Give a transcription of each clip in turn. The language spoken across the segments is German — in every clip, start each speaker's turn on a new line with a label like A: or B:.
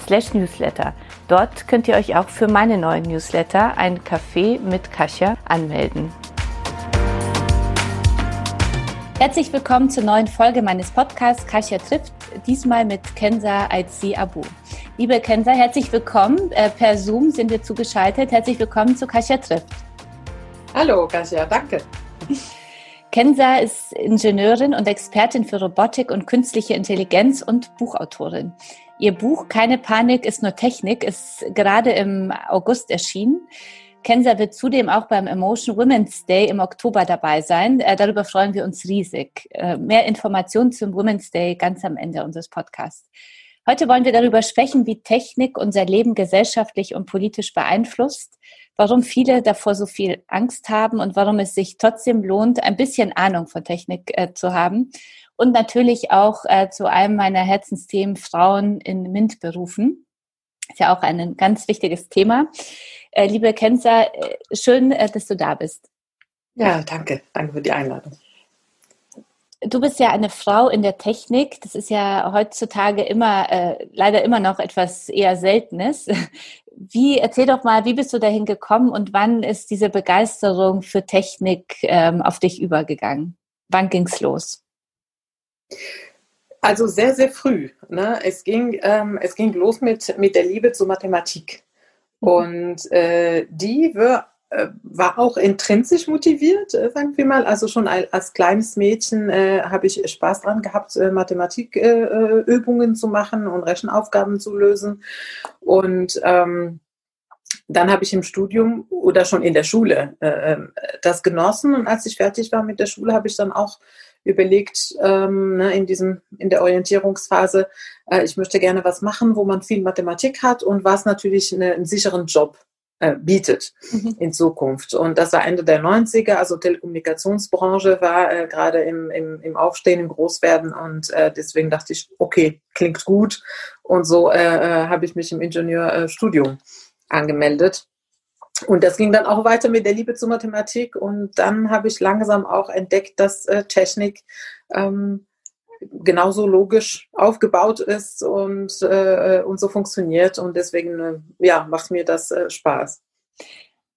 A: slash newsletter. Dort könnt ihr euch auch für meine neuen Newsletter, ein Café mit Kasia, anmelden. Herzlich willkommen zur neuen Folge meines Podcasts Kasia trifft, diesmal mit Kenza Aizi Abu. Liebe Kenza, herzlich willkommen. Äh, per Zoom sind wir zugeschaltet. Herzlich willkommen zu Kasia trifft.
B: Hallo Kasia, danke.
A: Kenza ist Ingenieurin und Expertin für Robotik und künstliche Intelligenz und Buchautorin. Ihr Buch Keine Panik ist nur Technik ist gerade im August erschienen. Kenza wird zudem auch beim Emotion Women's Day im Oktober dabei sein. Äh, darüber freuen wir uns riesig. Äh, mehr Informationen zum Women's Day ganz am Ende unseres Podcasts. Heute wollen wir darüber sprechen, wie Technik unser Leben gesellschaftlich und politisch beeinflusst warum viele davor so viel Angst haben und warum es sich trotzdem lohnt, ein bisschen Ahnung von Technik äh, zu haben. Und natürlich auch äh, zu einem meiner Herzensthemen Frauen in MINT-Berufen. Ist ja auch ein ganz wichtiges Thema. Äh, liebe Kenza, äh, schön, äh, dass du da bist.
B: Ja, danke. Danke für die Einladung.
A: Du bist ja eine Frau in der Technik. Das ist ja heutzutage immer, äh, leider immer noch etwas eher Seltenes. Wie, erzähl doch mal, wie bist du dahin gekommen und wann ist diese Begeisterung für Technik ähm, auf dich übergegangen? Wann ging's los?
B: Also sehr, sehr früh. Ne? Es, ging, ähm, es ging los mit, mit der Liebe zur Mathematik. Mhm. Und äh, die war äh, war auch intrinsisch motiviert, äh, sagen wir mal. Also schon als kleines Mädchen äh, habe ich Spaß dran gehabt, äh, Mathematikübungen äh, zu machen und Rechenaufgaben zu lösen. Und ähm, dann habe ich im Studium oder schon in der Schule das genossen. Und als ich fertig war mit der Schule, habe ich dann auch überlegt, ähm, ne, in diesem, in der Orientierungsphase, äh, ich möchte gerne was machen, wo man viel Mathematik hat und was natürlich eine, einen sicheren Job äh, bietet mhm. in Zukunft. Und das war Ende der 90er, also Telekommunikationsbranche war äh, gerade im, im, im Aufstehen, im Großwerden und äh, deswegen dachte ich, okay, klingt gut. Und so äh, äh habe ich mich im Ingenieurstudium angemeldet. Und das ging dann auch weiter mit der Liebe zur Mathematik und dann habe ich langsam auch entdeckt, dass äh, Technik ähm, genauso logisch aufgebaut ist und, äh, und so funktioniert. Und deswegen äh, ja, macht mir das äh, Spaß.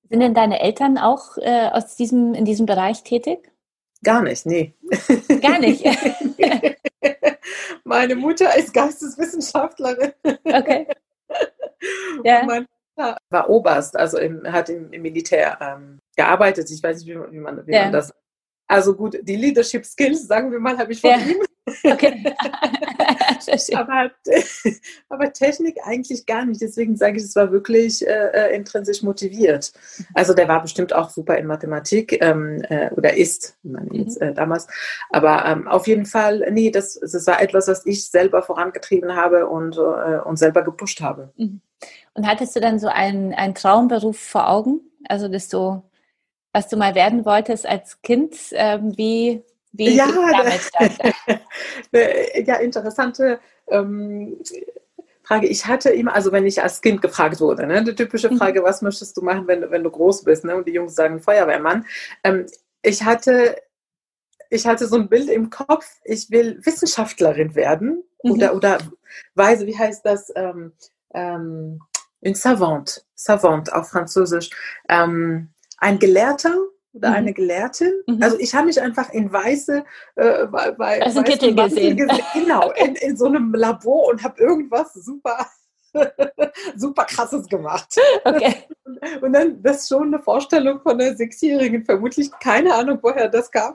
A: Sind denn deine Eltern auch äh, aus diesem, in diesem Bereich tätig?
B: Gar nicht, nee.
A: Gar nicht.
B: Meine Mutter ist Geisteswissenschaftlerin.
A: Okay.
B: Ja. Mein war Oberst, also im, hat im, im Militär ähm, gearbeitet. Ich weiß nicht, wie, wie, man, wie ja. man das. Also gut, die Leadership Skills, sagen wir mal, habe ich von ja. ihm. Okay. aber, aber, Technik eigentlich gar nicht. Deswegen sage ich, es war wirklich äh, äh, intrinsisch motiviert. Also der war bestimmt auch super in Mathematik ähm, äh, oder ist, man mhm. jetzt, äh, damals. Aber ähm, auf jeden Fall, nee, das, das war etwas, was ich selber vorangetrieben habe und, äh, und selber gepusht habe. Mhm.
A: Und hattest du dann so einen, einen Traumberuf vor Augen? Also, dass du, was du mal werden wolltest als Kind, ähm, wie wie
B: ja, damit ja, interessante ähm, Frage. Ich hatte immer, also wenn ich als Kind gefragt wurde, ne, die typische mhm. Frage, was möchtest du machen, wenn, wenn du groß bist? Ne? Und die Jungs sagen Feuerwehrmann. Ähm, ich hatte ich hatte so ein Bild im Kopf, ich will Wissenschaftlerin werden mhm. oder, oder weise, wie heißt das? Ähm, ähm, une savante, savante auf Französisch. Ähm, ein Gelehrter, oder mhm. eine Gelehrtin. Mhm. Also ich habe mich einfach in weiße, äh, bei, bei
A: also Kittel gesehen. gesehen.
B: Genau, in, in so einem Labor und habe irgendwas super super krasses gemacht. Okay. Und dann, das ist schon eine Vorstellung von einer Sechsjährigen, vermutlich keine Ahnung, woher das kam.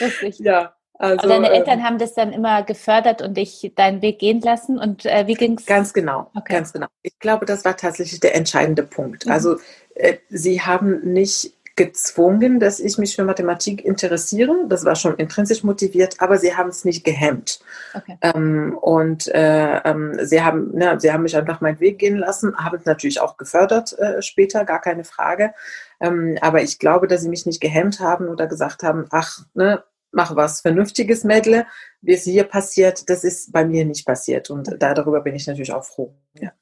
A: Richtig. Ja. Also, deine Eltern ähm, haben das dann immer gefördert und dich deinen Weg gehen lassen. Und äh, wie ging es?
B: Ganz genau, okay. ganz genau. Ich glaube, das war tatsächlich der entscheidende Punkt. Mhm. Also äh, sie haben nicht gezwungen, dass ich mich für Mathematik interessiere. Das war schon intrinsisch motiviert, aber sie haben es nicht gehemmt. Okay. Ähm, und äh, ähm, sie, haben, ne, sie haben mich einfach meinen Weg gehen lassen, haben es natürlich auch gefördert äh, später, gar keine Frage. Ähm, aber ich glaube, dass sie mich nicht gehemmt haben oder gesagt haben, ach, ne, mach was Vernünftiges, Mädle. Wie es hier passiert, das ist bei mir nicht passiert. Und darüber bin ich natürlich auch froh. Ja.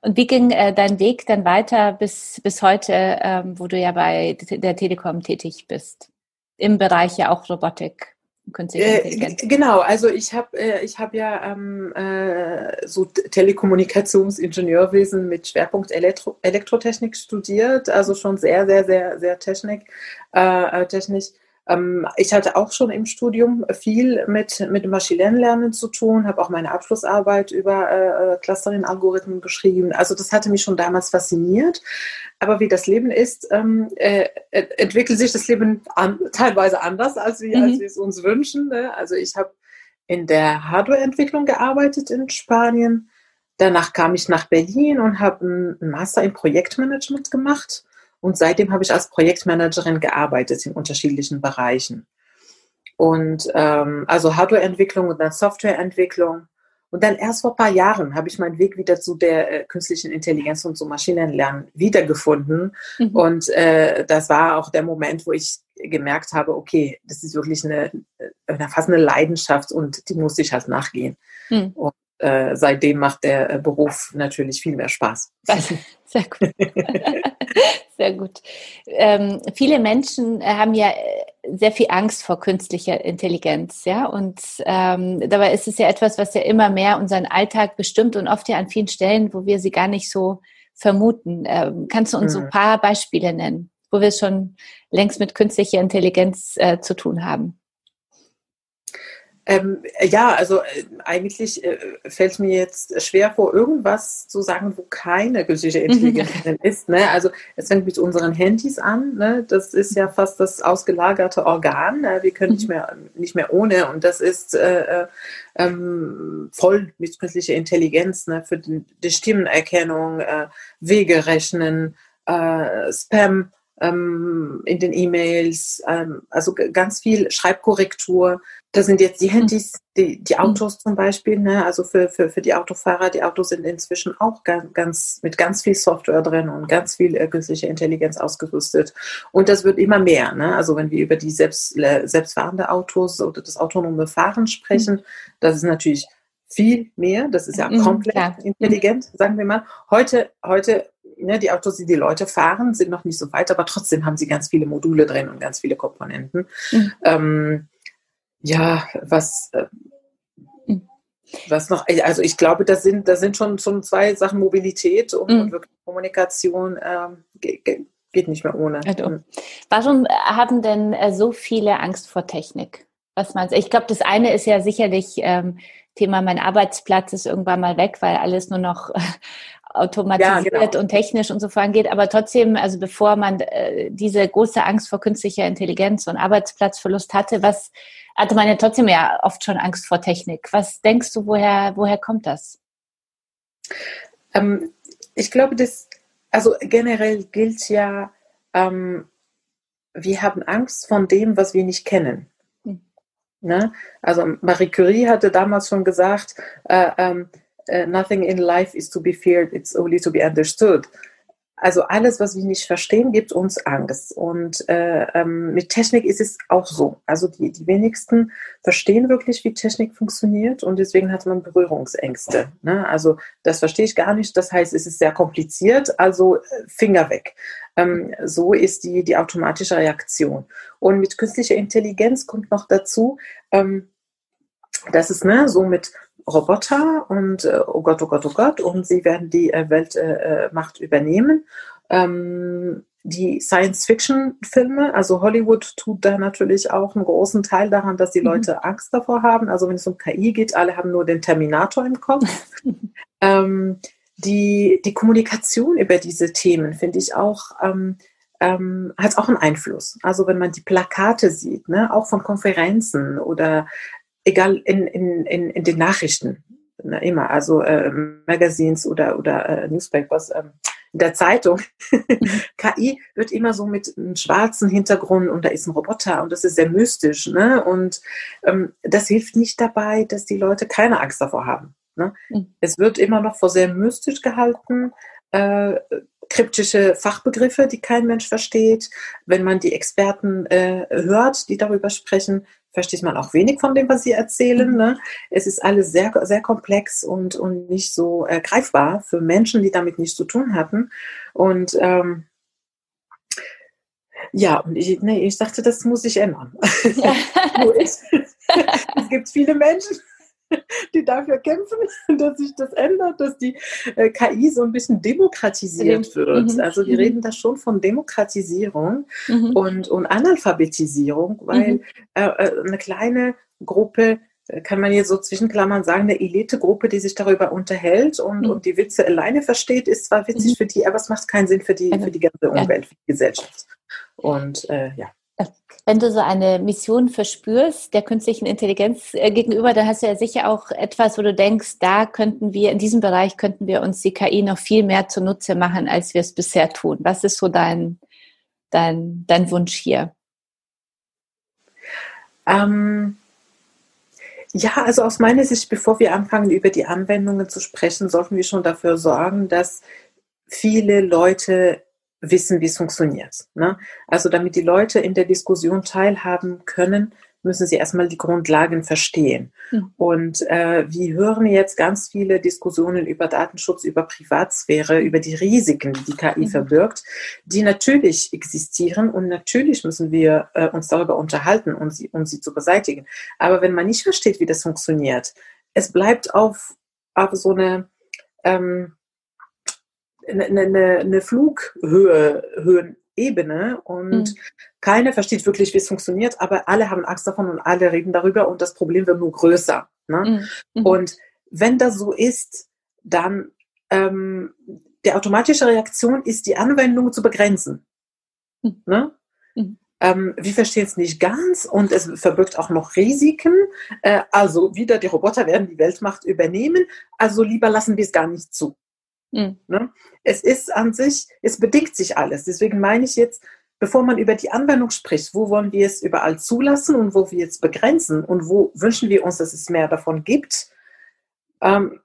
A: Und wie ging äh, dein Weg dann weiter bis, bis heute, ähm, wo du ja bei der Telekom tätig bist? Im Bereich ja auch Robotik.
B: Äh, genau, also ich habe äh, ich hab ja ähm, äh, so Telekommunikationsingenieurwesen mit Schwerpunkt Elektro Elektrotechnik studiert, also schon sehr, sehr, sehr, sehr Technik, äh, äh technisch. Ähm, ich hatte auch schon im Studium viel mit, mit Maschinenlernen zu tun, habe auch meine Abschlussarbeit über äh, äh, Clustering-Algorithmen geschrieben. Also das hatte mich schon damals fasziniert. Aber wie das Leben ist, ähm, äh, entwickelt sich das Leben an, teilweise anders, als wir, mhm. als wir es uns wünschen. Ne? Also ich habe in der Hardware-Entwicklung gearbeitet in Spanien. Danach kam ich nach Berlin und habe einen Master in Projektmanagement gemacht und seitdem habe ich als Projektmanagerin gearbeitet in unterschiedlichen Bereichen. Und ähm, also Hardwareentwicklung und dann Softwareentwicklung. Und dann erst vor ein paar Jahren habe ich meinen Weg wieder zu der äh, künstlichen Intelligenz und zum Maschinenlernen wiedergefunden. Mhm. Und äh, das war auch der Moment, wo ich gemerkt habe, okay, das ist wirklich eine, eine fast eine Leidenschaft und die muss ich halt nachgehen. Mhm. Und äh, seitdem macht der äh, Beruf natürlich viel mehr Spaß.
A: Sehr gut. Sehr gut. Ähm, viele Menschen äh, haben ja äh, sehr viel Angst vor künstlicher Intelligenz, ja. Und ähm, dabei ist es ja etwas, was ja immer mehr unseren Alltag bestimmt und oft ja an vielen Stellen, wo wir sie gar nicht so vermuten. Ähm, kannst du uns so ein mhm. paar Beispiele nennen, wo wir es schon längst mit künstlicher Intelligenz äh, zu tun haben?
B: Ähm, ja, also äh, eigentlich äh, fällt mir jetzt schwer vor, irgendwas zu sagen, wo keine künstliche mhm. Intelligenz drin ist. Ne? Also es fängt mit unseren Handys an. Ne? Das ist ja fast das ausgelagerte Organ. Ne? Wir können nicht mhm. mehr nicht mehr ohne. Und das ist äh, äh, ähm, voll mit künstlicher Intelligenz ne? für die, die Stimmenerkennung, äh, Wege rechnen, äh, Spam ähm, in den E-Mails, ähm, also ganz viel Schreibkorrektur. Das sind jetzt die. Handys, die, die mhm. Autos zum Beispiel, ne? also für, für, für die Autofahrer. Die Autos sind inzwischen auch ganz, ganz mit ganz viel Software drin und ganz viel äh, künstliche Intelligenz ausgerüstet. Und das wird immer mehr. Ne? Also wenn wir über die selbst, selbstfahrende Autos oder das autonome Fahren sprechen, mhm. das ist natürlich viel mehr. Das ist ja komplett ja. intelligent, sagen wir mal. Heute, heute ne, die Autos, die die Leute fahren, sind noch nicht so weit, aber trotzdem haben sie ganz viele Module drin und ganz viele Komponenten. Mhm. Ähm, ja, was, äh, mhm. was noch, also ich glaube, das sind, das sind schon, schon zwei Sachen, Mobilität und, mhm. und wirklich Kommunikation ähm, geht nicht mehr ohne. Also,
A: mhm. warum haben denn äh, so viele Angst vor Technik? Was meinst du? Ich glaube, das eine ist ja sicherlich ähm, Thema, mein Arbeitsplatz ist irgendwann mal weg, weil alles nur noch automatisiert ja, genau. und technisch und so vorangeht. Aber trotzdem, also bevor man äh, diese große Angst vor künstlicher Intelligenz und Arbeitsplatzverlust hatte, was hatte man ja trotzdem ja oft schon Angst vor Technik. Was denkst du, woher, woher kommt das?
B: Ähm, ich glaube, das, also generell gilt ja, ähm, wir haben Angst von dem, was wir nicht kennen. Hm. Ne? Also Marie Curie hatte damals schon gesagt, äh, ähm, uh, nothing in life is to be feared, it's only to be understood. Also alles, was wir nicht verstehen, gibt uns Angst. Und äh, ähm, mit Technik ist es auch so. Also die, die wenigsten verstehen wirklich, wie Technik funktioniert und deswegen hat man Berührungsängste. Ne? Also das verstehe ich gar nicht. Das heißt, es ist sehr kompliziert, also äh, Finger weg. Ähm, so ist die, die automatische Reaktion. Und mit künstlicher Intelligenz kommt noch dazu, ähm, dass es ne, so mit Roboter und äh, oh Gott, oh Gott, oh Gott, und sie werden die äh, Weltmacht äh, übernehmen. Ähm, die Science-Fiction-Filme, also Hollywood tut da natürlich auch einen großen Teil daran, dass die mhm. Leute Angst davor haben. Also wenn es um KI geht, alle haben nur den Terminator im Kopf. ähm, die, die Kommunikation über diese Themen finde ich auch, ähm, ähm, hat auch einen Einfluss. Also wenn man die Plakate sieht, ne, auch von Konferenzen oder egal in, in, in, in den Nachrichten, na, immer, also äh, Magazines oder, oder äh, Newspapers, ähm, in der Zeitung. KI wird immer so mit einem schwarzen Hintergrund und da ist ein Roboter und das ist sehr mystisch. Ne? Und ähm, das hilft nicht dabei, dass die Leute keine Angst davor haben. Ne? Mhm. Es wird immer noch vor sehr mystisch gehalten. Äh, kryptische Fachbegriffe, die kein Mensch versteht. Wenn man die Experten äh, hört, die darüber sprechen, versteht man auch wenig von dem, was sie erzählen. Mhm. Ne? Es ist alles sehr, sehr komplex und, und nicht so äh, greifbar für Menschen, die damit nichts zu tun hatten. Und ähm, ja, und ich, nee, ich dachte, das muss sich ändern. Ja. es gibt viele Menschen, die dafür kämpfen, dass sich das ändert, dass die äh, KI so ein bisschen demokratisiert wird. Mhm. Also wir mhm. reden da schon von Demokratisierung mhm. und, und Analphabetisierung, weil mhm. äh, äh eine kleine Gruppe äh, kann man jetzt so zwischenklammern sagen, eine Elitegruppe, die sich darüber unterhält und, mhm. und die Witze alleine versteht, ist zwar witzig mhm. für die, aber es macht keinen Sinn für die, für die ganze Umwelt, für die Gesellschaft. Und äh, ja.
A: Wenn du so eine Mission verspürst der künstlichen Intelligenz äh, gegenüber, dann hast du ja sicher auch etwas, wo du denkst, da könnten wir, in diesem Bereich könnten wir uns die KI noch viel mehr zunutze machen, als wir es bisher tun. Was ist so dein, dein, dein Wunsch hier?
B: Ähm, ja, also aus meiner Sicht, bevor wir anfangen, über die Anwendungen zu sprechen, sollten wir schon dafür sorgen, dass viele Leute wissen, wie es funktioniert. Ne? Also damit die Leute in der Diskussion teilhaben können, müssen sie erstmal die Grundlagen verstehen. Mhm. Und äh, wir hören jetzt ganz viele Diskussionen über Datenschutz, über Privatsphäre, über die Risiken, die die KI mhm. verbirgt, die natürlich existieren und natürlich müssen wir äh, uns darüber unterhalten, um sie, um sie zu beseitigen. Aber wenn man nicht versteht, wie das funktioniert, es bleibt auf, auf so eine ähm, eine, eine, eine Flughöhe, Höhenebene und mhm. keiner versteht wirklich, wie es funktioniert, aber alle haben Angst davon und alle reden darüber und das Problem wird nur größer. Ne? Mhm. Und wenn das so ist, dann ähm, der automatische Reaktion ist, die Anwendung zu begrenzen. Mhm. Ne? Mhm. Ähm, wir verstehen es nicht ganz und es verbirgt auch noch Risiken. Äh, also wieder, die Roboter werden die Weltmacht übernehmen, also lieber lassen wir es gar nicht zu. Mhm. Ne? Es ist an sich, es bedingt sich alles. Deswegen meine ich jetzt, bevor man über die Anwendung spricht, wo wollen wir es überall zulassen und wo wir es begrenzen und wo wünschen wir uns, dass es mehr davon gibt, ähm,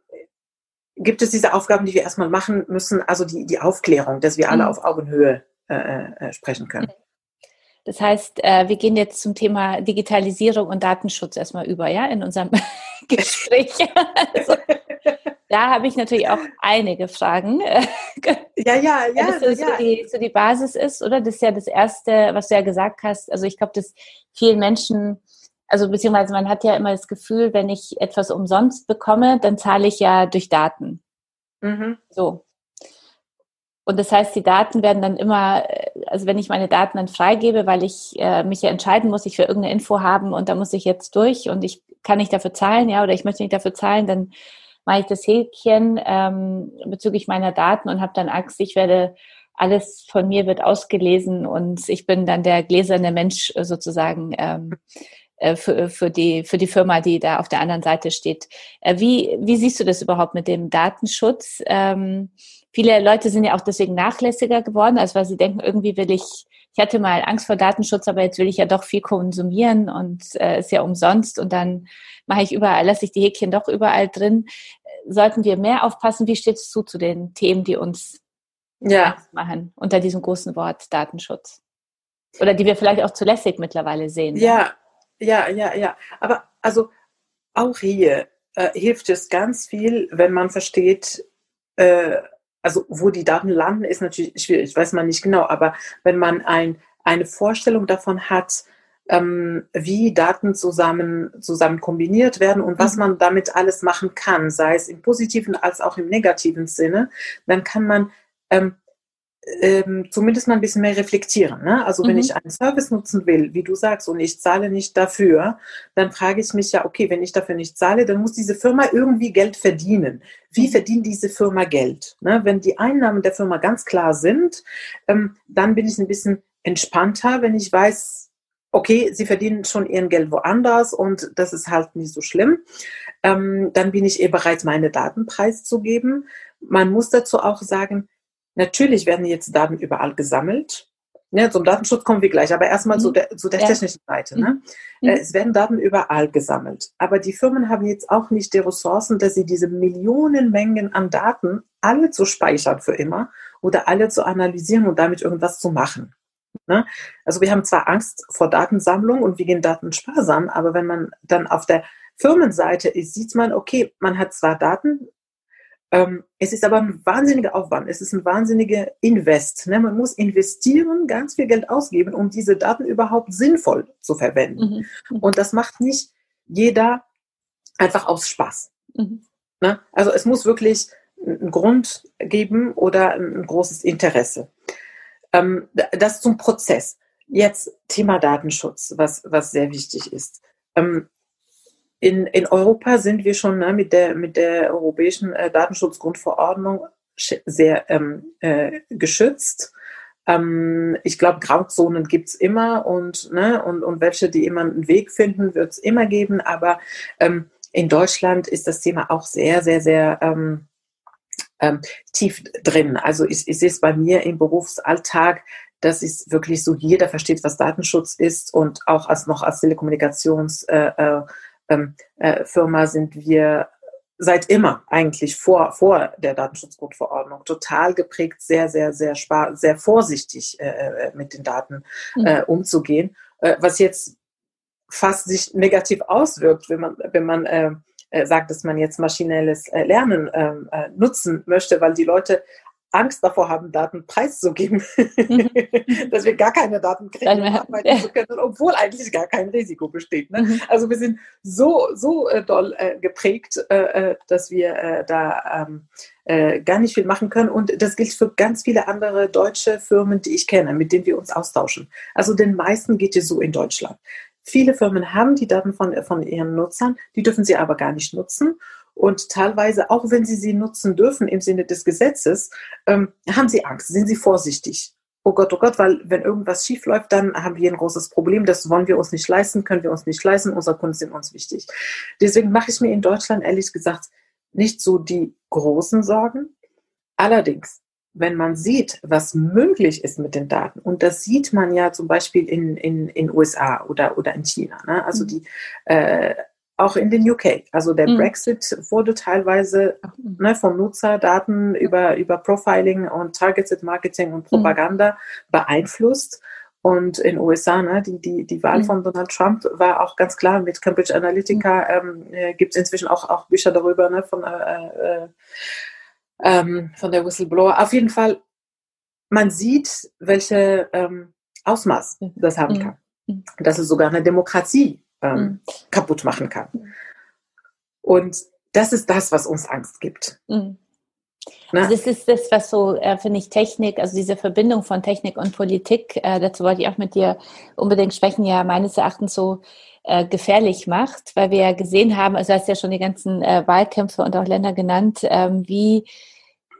B: gibt es diese Aufgaben, die wir erstmal machen müssen, also die, die Aufklärung, dass wir alle mhm. auf Augenhöhe äh, äh, sprechen können.
A: Das heißt, äh, wir gehen jetzt zum Thema Digitalisierung und Datenschutz erstmal über, ja, in unserem Gespräch. also, da habe ich natürlich auch einige Fragen.
B: Ja, ja, ja.
A: Das so, ja. Die, so die Basis ist, oder? Das ist ja das Erste, was du ja gesagt hast. Also ich glaube, dass vielen Menschen, also beziehungsweise man hat ja immer das Gefühl, wenn ich etwas umsonst bekomme, dann zahle ich ja durch Daten. Mhm. So. Und das heißt, die Daten werden dann immer, also wenn ich meine Daten dann freigebe, weil ich äh, mich ja entscheiden muss, ich will irgendeine Info haben und da muss ich jetzt durch und ich kann nicht dafür zahlen, ja, oder ich möchte nicht dafür zahlen, dann mache ich das Häkchen ähm, bezüglich meiner Daten und habe dann Angst, ich werde alles von mir wird ausgelesen und ich bin dann der gläserne Mensch sozusagen ähm, äh, für, für, die, für die Firma, die da auf der anderen Seite steht. Äh, wie, wie siehst du das überhaupt mit dem Datenschutz? Ähm, viele Leute sind ja auch deswegen nachlässiger geworden, also weil sie denken, irgendwie will ich, ich hatte mal Angst vor Datenschutz, aber jetzt will ich ja doch viel konsumieren und äh, ist ja umsonst und dann mache ich überall, lasse ich die Häkchen doch überall drin. Sollten wir mehr aufpassen? Wie steht es zu zu den Themen, die uns ja. machen unter diesem großen Wort Datenschutz? Oder die wir vielleicht auch zu lässig mittlerweile sehen.
B: Ja, ja, ja, ja. Aber also auch hier äh, hilft es ganz viel, wenn man versteht, äh, also wo die Daten landen, ist natürlich schwierig, weiß man nicht genau, aber wenn man ein, eine Vorstellung davon hat, ähm, wie Daten zusammen, zusammen kombiniert werden und was mhm. man damit alles machen kann, sei es im positiven als auch im negativen Sinne, dann kann man ähm, ähm, zumindest mal ein bisschen mehr reflektieren. Ne? Also wenn mhm. ich einen Service nutzen will, wie du sagst, und ich zahle nicht dafür, dann frage ich mich ja, okay, wenn ich dafür nicht zahle, dann muss diese Firma irgendwie Geld verdienen. Wie mhm. verdient diese Firma Geld? Ne? Wenn die Einnahmen der Firma ganz klar sind, ähm, dann bin ich ein bisschen entspannter, wenn ich weiß, okay, sie verdienen schon ihr Geld woanders und das ist halt nicht so schlimm. Ähm, dann bin ich eh bereit, meine Daten preiszugeben. Man muss dazu auch sagen, natürlich werden jetzt Daten überall gesammelt. Ne, zum Datenschutz kommen wir gleich, aber erstmal mhm. zu der, zu der ja. technischen Seite. Ne? Mhm. Äh, es werden Daten überall gesammelt. Aber die Firmen haben jetzt auch nicht die Ressourcen, dass sie diese Millionen Mengen an Daten alle zu speichern für immer oder alle zu analysieren und damit irgendwas zu machen. Ne? Also wir haben zwar Angst vor Datensammlung und wir gehen Daten sparsam, aber wenn man dann auf der Firmenseite ist, sieht man, okay, man hat zwar Daten, ähm, es ist aber ein wahnsinniger Aufwand, es ist ein wahnsinniger Invest. Ne? Man muss investieren, ganz viel Geld ausgeben, um diese Daten überhaupt sinnvoll zu verwenden. Mhm. Und das macht nicht jeder einfach aus Spaß. Mhm. Ne? Also es muss wirklich einen Grund geben oder ein großes Interesse. Ähm, das zum Prozess. Jetzt Thema Datenschutz, was, was sehr wichtig ist. Ähm, in, in Europa sind wir schon ne, mit, der, mit der europäischen äh, Datenschutzgrundverordnung sehr ähm, äh, geschützt. Ähm, ich glaube, Grauzonen gibt es immer und, ne, und, und welche, die immer einen Weg finden, wird es immer geben. Aber ähm, in Deutschland ist das Thema auch sehr, sehr, sehr ähm, ähm, tief drin. Also ich, ich sehe es bei mir im Berufsalltag, das ist wirklich so, jeder versteht, was Datenschutz ist und auch als noch als Telekommunikations äh, äh, ähm, äh, Firma sind wir seit immer eigentlich vor, vor der Datenschutzgrundverordnung total geprägt, sehr, sehr, sehr spar sehr vorsichtig äh, äh mit den Daten mhm. äh, umzugehen, äh, was jetzt fast sich negativ auswirkt, wenn man, wenn man äh, äh sagt, dass man jetzt maschinelles äh, Lernen ähm, äh, nutzen möchte, weil die Leute Angst davor haben, Daten preiszugeben, mhm. dass wir gar keine Daten kriegen, um arbeiten zu können, obwohl eigentlich gar kein Risiko besteht. Ne? Mhm. Also wir sind so, so äh, doll äh, geprägt, äh, äh dass wir äh, da ähm, äh, gar nicht viel machen können. Und das gilt für ganz viele andere deutsche Firmen, die ich kenne, mit denen wir uns austauschen. Also den meisten geht es so in Deutschland. Viele Firmen haben die Daten von, von ihren Nutzern, die dürfen sie aber gar nicht nutzen. Und teilweise, auch wenn sie sie nutzen dürfen im Sinne des Gesetzes, ähm, haben sie Angst, sind sie vorsichtig. Oh Gott, oh Gott, weil wenn irgendwas schief läuft, dann haben wir ein großes Problem. Das wollen wir uns nicht leisten, können wir uns nicht leisten. Unsere Kunden sind uns wichtig. Deswegen mache ich mir in Deutschland ehrlich gesagt nicht so die großen Sorgen. Allerdings, wenn man sieht, was möglich ist mit den Daten, und das sieht man ja zum Beispiel in in, in USA oder, oder in China, ne? also mhm. die äh, auch in den UK. Also der mhm. Brexit wurde teilweise mhm. ne, von Nutzerdaten über, über Profiling und Targeted Marketing und mhm. Propaganda mhm. beeinflusst. Und in den USA, ne, die, die, die Wahl mhm. von Donald Trump war auch ganz klar mit Cambridge Analytica. Mhm. Ähm, äh, Gibt es inzwischen auch, auch Bücher darüber ne, von, äh, äh, ähm, von der Whistleblower. Auf jeden Fall, man sieht, welche ähm, Ausmaß das haben kann. Das ist sogar eine Demokratie ähm, mhm. kaputt machen kann. Und das ist das, was uns Angst gibt. Mhm.
A: Also das ist das, was so, äh, finde ich, Technik, also diese Verbindung von Technik und Politik, äh, dazu wollte ich auch mit dir unbedingt sprechen, ja meines Erachtens so äh, gefährlich macht, weil wir ja gesehen haben, also hast ja schon die ganzen äh, Wahlkämpfe und auch Länder genannt, ähm, wie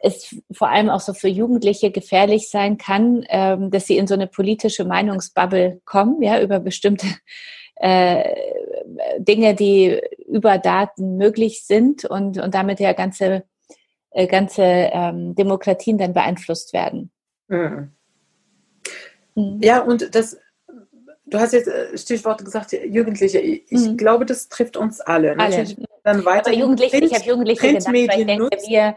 A: es vor allem auch so für Jugendliche gefährlich sein kann, ähm, dass sie in so eine politische Meinungsbubble kommen, ja, über bestimmte äh, Dinge, die über Daten möglich sind und, und damit ja ganze, äh, ganze ähm, Demokratien dann beeinflusst werden.
B: Mhm. Mhm. Ja, und das, du hast jetzt äh, Stichwort gesagt, Jugendliche. Ich mhm. glaube, das trifft uns alle.
A: alle. dann weiter. Aber Jugendliche, Print, ich habe Jugendliche gedacht, weil ich denke, wir,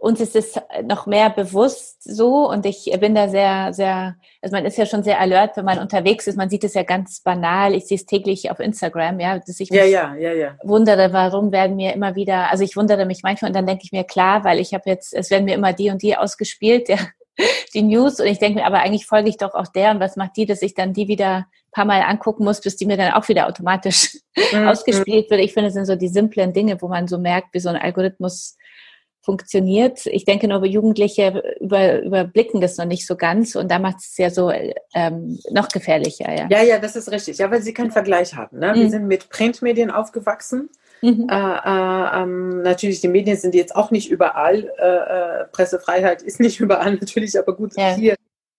A: uns ist es noch mehr bewusst so und ich bin da sehr, sehr, also man ist ja schon sehr alert, wenn man unterwegs ist. Man sieht es ja ganz banal. Ich sehe es täglich auf Instagram, ja, dass ich
B: ja, ja, ja, ja.
A: wundere, warum werden mir immer wieder, also ich wundere mich manchmal und dann denke ich mir, klar, weil ich habe jetzt, es werden mir immer die und die ausgespielt, ja, die News und ich denke mir, aber eigentlich folge ich doch auch der und was macht die, dass ich dann die wieder ein paar Mal angucken muss, bis die mir dann auch wieder automatisch mhm. ausgespielt wird. Ich finde, das sind so die simplen Dinge, wo man so merkt, wie so ein Algorithmus funktioniert. Ich denke nur, Jugendliche über, überblicken das noch nicht so ganz und da macht es ja so ähm, noch gefährlicher. Ja.
B: ja, ja, das ist richtig. Ja, weil sie keinen Vergleich haben. Ne? Mhm. Wir sind mit Printmedien aufgewachsen. Mhm. Äh, äh, ähm, natürlich, die Medien sind jetzt auch nicht überall. Äh, äh Pressefreiheit ist nicht überall natürlich, aber gut, ja. hier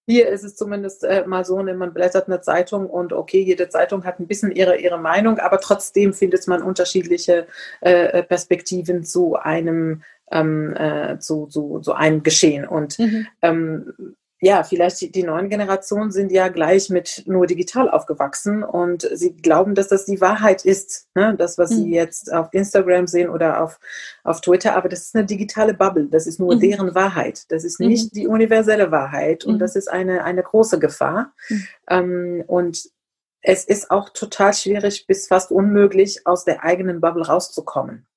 B: hier ist es zumindest äh, mal so, ne, man blättert eine Zeitung und okay, jede Zeitung hat ein bisschen ihre, ihre Meinung, aber trotzdem findet man unterschiedliche äh, Perspektiven zu einem ähm, äh, zu, zu, zu einem Geschehen. Und mhm. ähm, ja, vielleicht die, die neuen Generationen sind ja gleich mit nur digital aufgewachsen und sie glauben, dass das die Wahrheit ist, ne? das, was mhm. sie jetzt auf Instagram sehen oder auf, auf Twitter, aber das ist eine digitale Bubble, das ist nur mhm. deren Wahrheit, das ist nicht mhm. die universelle Wahrheit und mhm. das ist eine, eine große Gefahr. Mhm. Ähm, und es ist auch total schwierig bis fast unmöglich, aus der eigenen Bubble rauszukommen.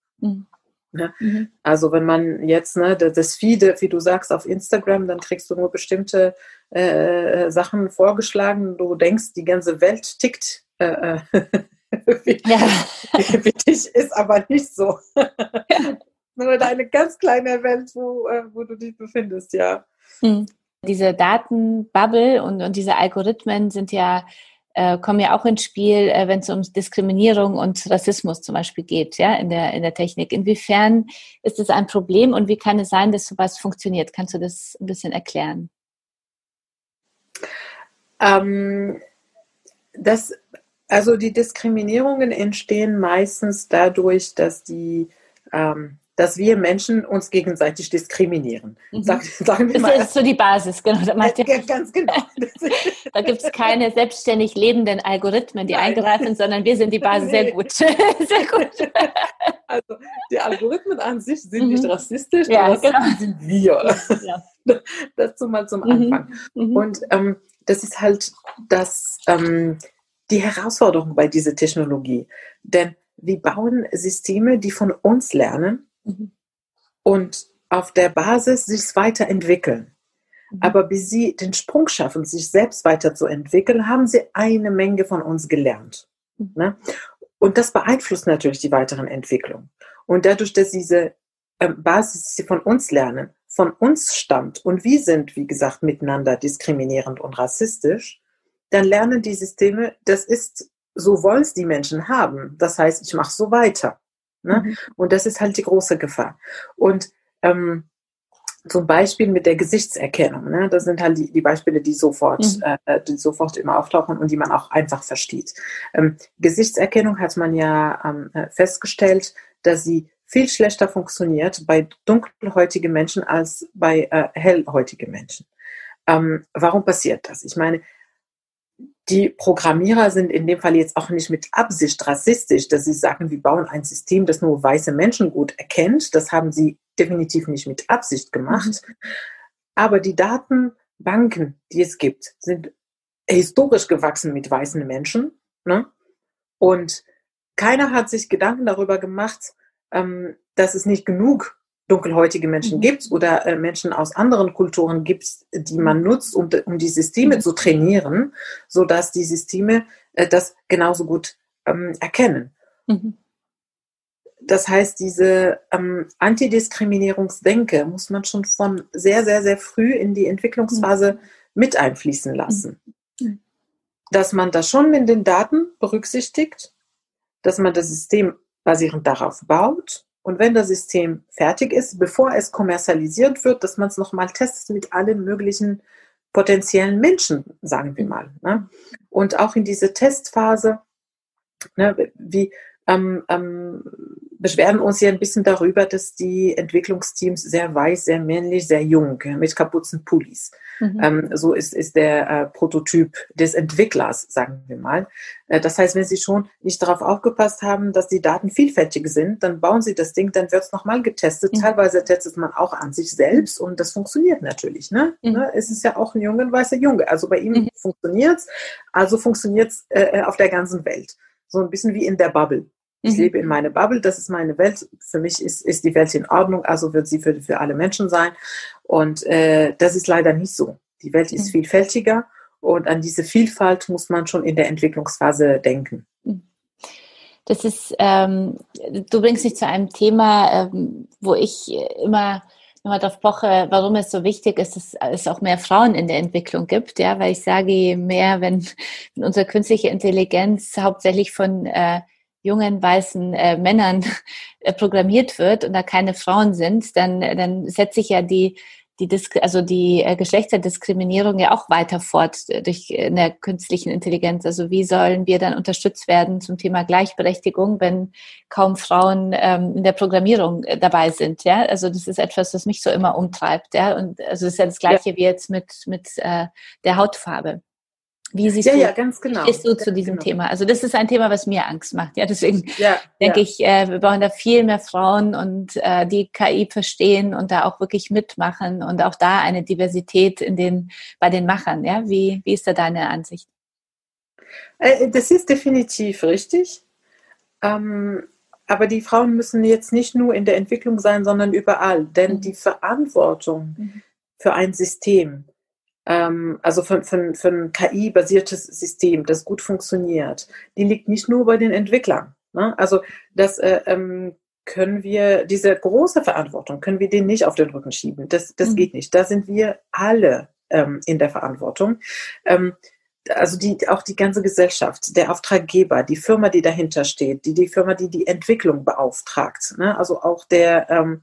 B: Ne? Mhm. Also wenn man jetzt ne, das Feed, wie du sagst, auf Instagram, dann kriegst du nur bestimmte äh, Sachen vorgeschlagen. Du denkst, die ganze Welt tickt. Äh, wie, ja. wie dich ist aber nicht so. Ja. nur deine ganz kleine Welt, wo, äh, wo du dich befindest, ja.
A: Mhm. Diese Datenbubble und, und diese Algorithmen sind ja äh, kommen ja auch ins Spiel, äh, wenn es um Diskriminierung und Rassismus zum Beispiel geht, ja, in der, in der Technik. Inwiefern ist es ein Problem und wie kann es sein, dass sowas funktioniert? Kannst du das ein bisschen erklären?
B: Ähm, das, also die Diskriminierungen entstehen meistens dadurch, dass die ähm, dass wir Menschen uns gegenseitig diskriminieren.
A: Mhm. Sag, sagen wir mal. Das ist so die Basis, genau.
B: Ja, ganz genau.
A: da gibt es keine selbstständig lebenden Algorithmen, die Nein. eingreifen, sondern wir sind die Basis. Nee. Sehr gut. Sehr
B: gut. Also die Algorithmen an sich sind mhm. nicht rassistisch, ja, aber genau. sind wir. Ja. Das mal zum mhm. Anfang. Mhm. Und ähm, das ist halt das, ähm, die Herausforderung bei dieser Technologie. Denn wir bauen Systeme, die von uns lernen Mhm. Und auf der Basis sich weiterentwickeln. Mhm. Aber bis sie den Sprung schaffen, sich selbst weiterzuentwickeln, haben sie eine Menge von uns gelernt. Mhm. Ne? Und das beeinflusst natürlich die weiteren Entwicklungen. Und dadurch, dass diese ähm, Basis, die sie von uns lernen, von uns stammt und wir sind, wie gesagt, miteinander diskriminierend und rassistisch, dann lernen die Systeme, das ist, so wollen es die Menschen haben. Das heißt, ich mache so weiter. Ne? Mhm. Und das ist halt die große Gefahr. Und ähm, zum Beispiel mit der Gesichtserkennung. Ne? Das sind halt die, die Beispiele, die sofort, mhm. äh, die sofort immer auftauchen und die man auch einfach versteht. Ähm, Gesichtserkennung hat man ja ähm, äh, festgestellt, dass sie viel schlechter funktioniert bei dunkelhäutigen Menschen als bei äh, hellhäutigen Menschen. Ähm, warum passiert das? Ich meine, die Programmierer sind in dem Fall jetzt auch nicht mit Absicht rassistisch, dass sie sagen, wir bauen ein System, das nur weiße Menschen gut erkennt. Das haben sie definitiv nicht mit Absicht gemacht. Mhm. Aber die Datenbanken, die es gibt, sind historisch gewachsen mit weißen Menschen. Ne? Und keiner hat sich Gedanken darüber gemacht, ähm, dass es nicht genug dunkelhäutige Menschen mhm. gibt oder äh, Menschen aus anderen Kulturen gibt, die man mhm. nutzt, um, um die Systeme mhm. zu trainieren, so dass die Systeme äh, das genauso gut ähm, erkennen. Mhm. Das heißt, diese ähm, Antidiskriminierungsdenke muss man schon von sehr, sehr, sehr früh in die Entwicklungsphase mhm. mit einfließen lassen. Mhm. Dass man das schon mit den Daten berücksichtigt, dass man das System basierend darauf baut und wenn das System fertig ist, bevor es kommerzialisiert wird, dass man es nochmal testet mit allen möglichen potenziellen Menschen, sagen wir mal. Ne? Und auch in diese Testphase, ne, wie ähm, ähm, beschweren uns ja ein bisschen darüber, dass die Entwicklungsteams sehr weiß, sehr männlich, sehr jung, mit Kapuzenpullis. Mhm. Ähm, so ist, ist der äh, Prototyp des Entwicklers, sagen wir mal. Äh, das heißt, wenn Sie schon nicht darauf aufgepasst haben, dass die Daten vielfältig sind, dann bauen Sie das Ding, dann wird es nochmal getestet. Mhm. Teilweise testet man auch an sich selbst und das funktioniert natürlich. Ne? Mhm. ne? Es ist ja auch ein junger weißer Junge. Also bei ihm mhm. funktioniert es, also funktioniert es äh, äh, auf der ganzen Welt. So ein bisschen wie in der Bubble. Ich mhm. lebe in meiner Bubble, das ist meine Welt. Für mich ist, ist die Welt in Ordnung, also wird sie für, für alle Menschen sein. Und äh, das ist leider nicht so. Die Welt ist mhm. vielfältiger und an diese Vielfalt muss man schon in der Entwicklungsphase denken. Mhm.
A: Das ist, ähm, du bringst mich zu einem Thema, ähm, wo ich immer nochmal darauf poche, warum es so wichtig ist, dass es auch mehr Frauen in der Entwicklung gibt, ja, weil ich sage, je mehr, wenn, wenn unsere künstliche Intelligenz hauptsächlich von äh, jungen weißen äh, Männern äh, programmiert wird und da keine Frauen sind, dann, dann setzt sich ja die die Disk also die äh, Geschlechterdiskriminierung ja auch weiter fort durch äh, in der künstlichen Intelligenz. Also wie sollen wir dann unterstützt werden zum Thema Gleichberechtigung, wenn kaum Frauen ähm, in der Programmierung äh, dabei sind? Ja, also das ist etwas, das mich so immer umtreibt. Ja, und also das ist ja das Gleiche ja. wie jetzt mit mit äh, der Hautfarbe. Wie siehst
B: ja,
A: du,
B: ja, ganz genau.
A: Wie stehst du zu diesem genau. Thema? Also das ist ein Thema, was mir Angst macht. Ja, deswegen ja, denke ja. ich, äh, wir brauchen da viel mehr Frauen und äh, die KI verstehen und da auch wirklich mitmachen und auch da eine Diversität in den bei den Machern. Ja, wie wie ist da deine Ansicht?
B: Äh, das ist definitiv richtig. Ähm, aber die Frauen müssen jetzt nicht nur in der Entwicklung sein, sondern überall. Denn mhm. die Verantwortung mhm. für ein System, also für, für, für ein KI-basiertes System, das gut funktioniert, die liegt nicht nur bei den Entwicklern. Ne? Also das äh, ähm, können wir, diese große Verantwortung, können wir denen nicht auf den Rücken schieben. Das, das mhm. geht nicht. Da sind wir alle ähm, in der Verantwortung. Ähm, also die, auch die ganze Gesellschaft, der Auftraggeber, die Firma, die dahinter steht, die, die Firma, die die Entwicklung beauftragt, ne? also auch der, ähm,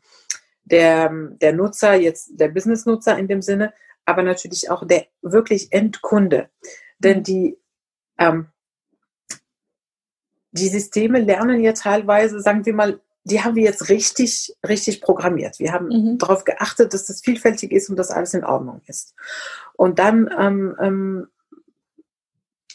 B: der, der Nutzer, jetzt der Business-Nutzer in dem Sinne, aber natürlich auch der wirklich Endkunde. Denn mhm. die, ähm, die Systeme lernen ja teilweise, sagen wir mal, die haben wir jetzt richtig, richtig programmiert. Wir haben mhm. darauf geachtet, dass das vielfältig ist und dass alles in Ordnung ist. Und dann ähm, ähm,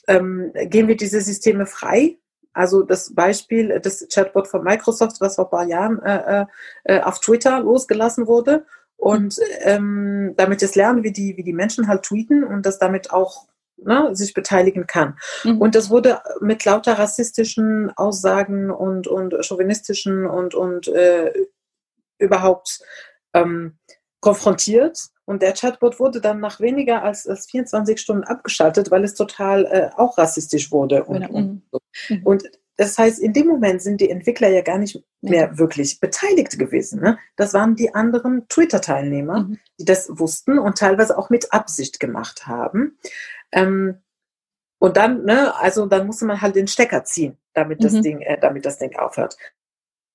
B: ähm, geben wir diese Systeme frei. Also das Beispiel, das Chatbot von Microsoft, was vor ein paar Jahren äh, äh, äh auf Twitter losgelassen wurde und ähm, damit es lernen, wie die, wie die Menschen halt tweeten und das damit auch ne, sich beteiligen kann. Mhm. Und das wurde mit lauter rassistischen Aussagen und, und chauvinistischen und, und äh, überhaupt ähm, konfrontiert. Und der Chatbot wurde dann nach weniger als, als 24 Stunden abgeschaltet, weil es total äh, auch rassistisch wurde. Und, genau. und. Mhm. und das heißt, in dem Moment sind die Entwickler ja gar nicht mehr wirklich beteiligt gewesen. Ne? Das waren die anderen Twitter-Teilnehmer, mhm. die das wussten und teilweise auch mit Absicht gemacht haben. Ähm, und dann, ne, also dann musste man halt den Stecker ziehen, damit das mhm. Ding, äh, damit das Ding aufhört.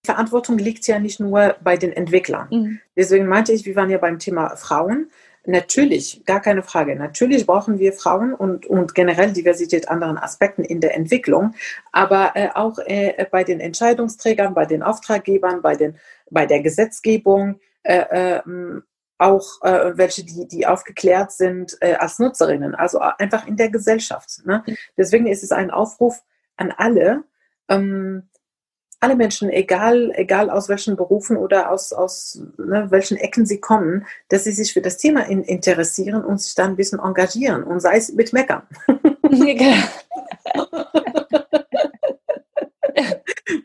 B: Die Verantwortung liegt ja nicht nur bei den Entwicklern. Mhm. Deswegen meinte ich, wir waren ja beim Thema Frauen. Natürlich, gar keine Frage. Natürlich brauchen wir Frauen und, und generell Diversität anderen Aspekten in der Entwicklung, aber äh, auch äh, bei den Entscheidungsträgern, bei den Auftraggebern, bei, den, bei der Gesetzgebung, äh, ähm, auch äh, welche, die, die aufgeklärt sind äh, als Nutzerinnen, also einfach in der Gesellschaft. Ne? Mhm. Deswegen ist es ein Aufruf an alle, ähm, alle Menschen, egal, egal aus welchen Berufen oder aus, aus ne, welchen Ecken sie kommen, dass sie sich für das Thema in, interessieren und sich dann ein bisschen engagieren und sei es mit Meckern.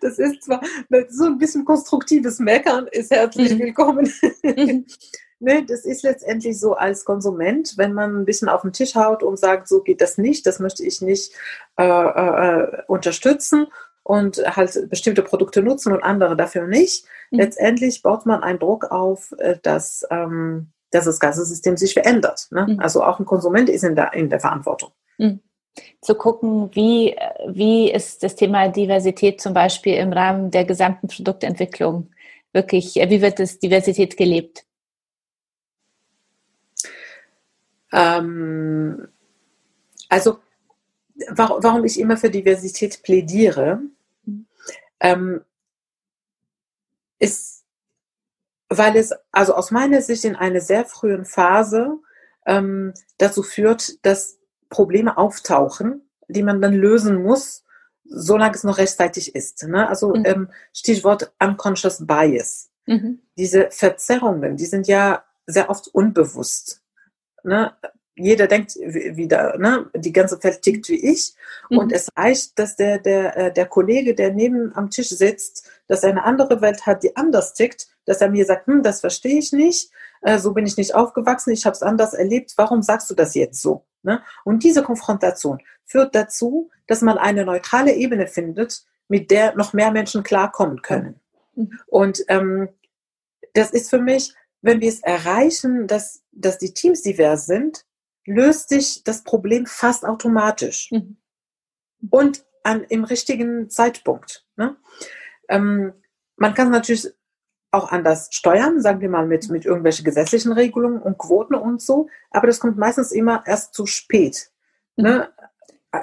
B: das ist zwar so ein bisschen konstruktives Meckern, ist herzlich mhm. willkommen. Mhm. ne, das ist letztendlich so als Konsument, wenn man ein bisschen auf den Tisch haut und sagt, so geht das nicht, das möchte ich nicht äh, äh, unterstützen und halt bestimmte Produkte nutzen und andere dafür nicht. Mhm. Letztendlich baut man einen Druck auf, äh, dass, ähm, dass das ganze System sich verändert. Ne? Mhm. Also auch ein Konsument ist in der, in der Verantwortung.
A: Mhm. Zu gucken, wie, wie ist das Thema Diversität zum Beispiel im Rahmen der gesamten Produktentwicklung wirklich, äh, wie wird das Diversität gelebt?
B: Ähm, also warum ich immer für Diversität plädiere, ähm, ist, weil es also aus meiner Sicht in einer sehr frühen Phase ähm, dazu führt, dass Probleme auftauchen, die man dann lösen muss, solange es noch rechtzeitig ist. Ne? Also mhm. ähm, Stichwort Unconscious Bias. Mhm. Diese Verzerrungen, die sind ja sehr oft unbewusst. Ne? Jeder denkt wieder, ne, die ganze Welt tickt wie ich. Mhm. Und es reicht, dass der, der, äh, der Kollege, der neben am Tisch sitzt, dass er eine andere Welt hat, die anders tickt, dass er mir sagt, hm, das verstehe ich nicht, äh, so bin ich nicht aufgewachsen, ich habe es anders erlebt, warum sagst du das jetzt so? Ne? Und diese Konfrontation führt dazu, dass man eine neutrale Ebene findet, mit der noch mehr Menschen klarkommen können. Mhm. Und ähm, das ist für mich, wenn wir es erreichen, dass, dass die Teams divers sind, löst sich das Problem fast automatisch. Mhm. Und an, im richtigen Zeitpunkt. Ne? Ähm, man kann natürlich auch anders steuern, sagen wir mal mit, mit irgendwelchen gesetzlichen Regelungen und Quoten und so, aber das kommt meistens immer erst zu spät. Ne?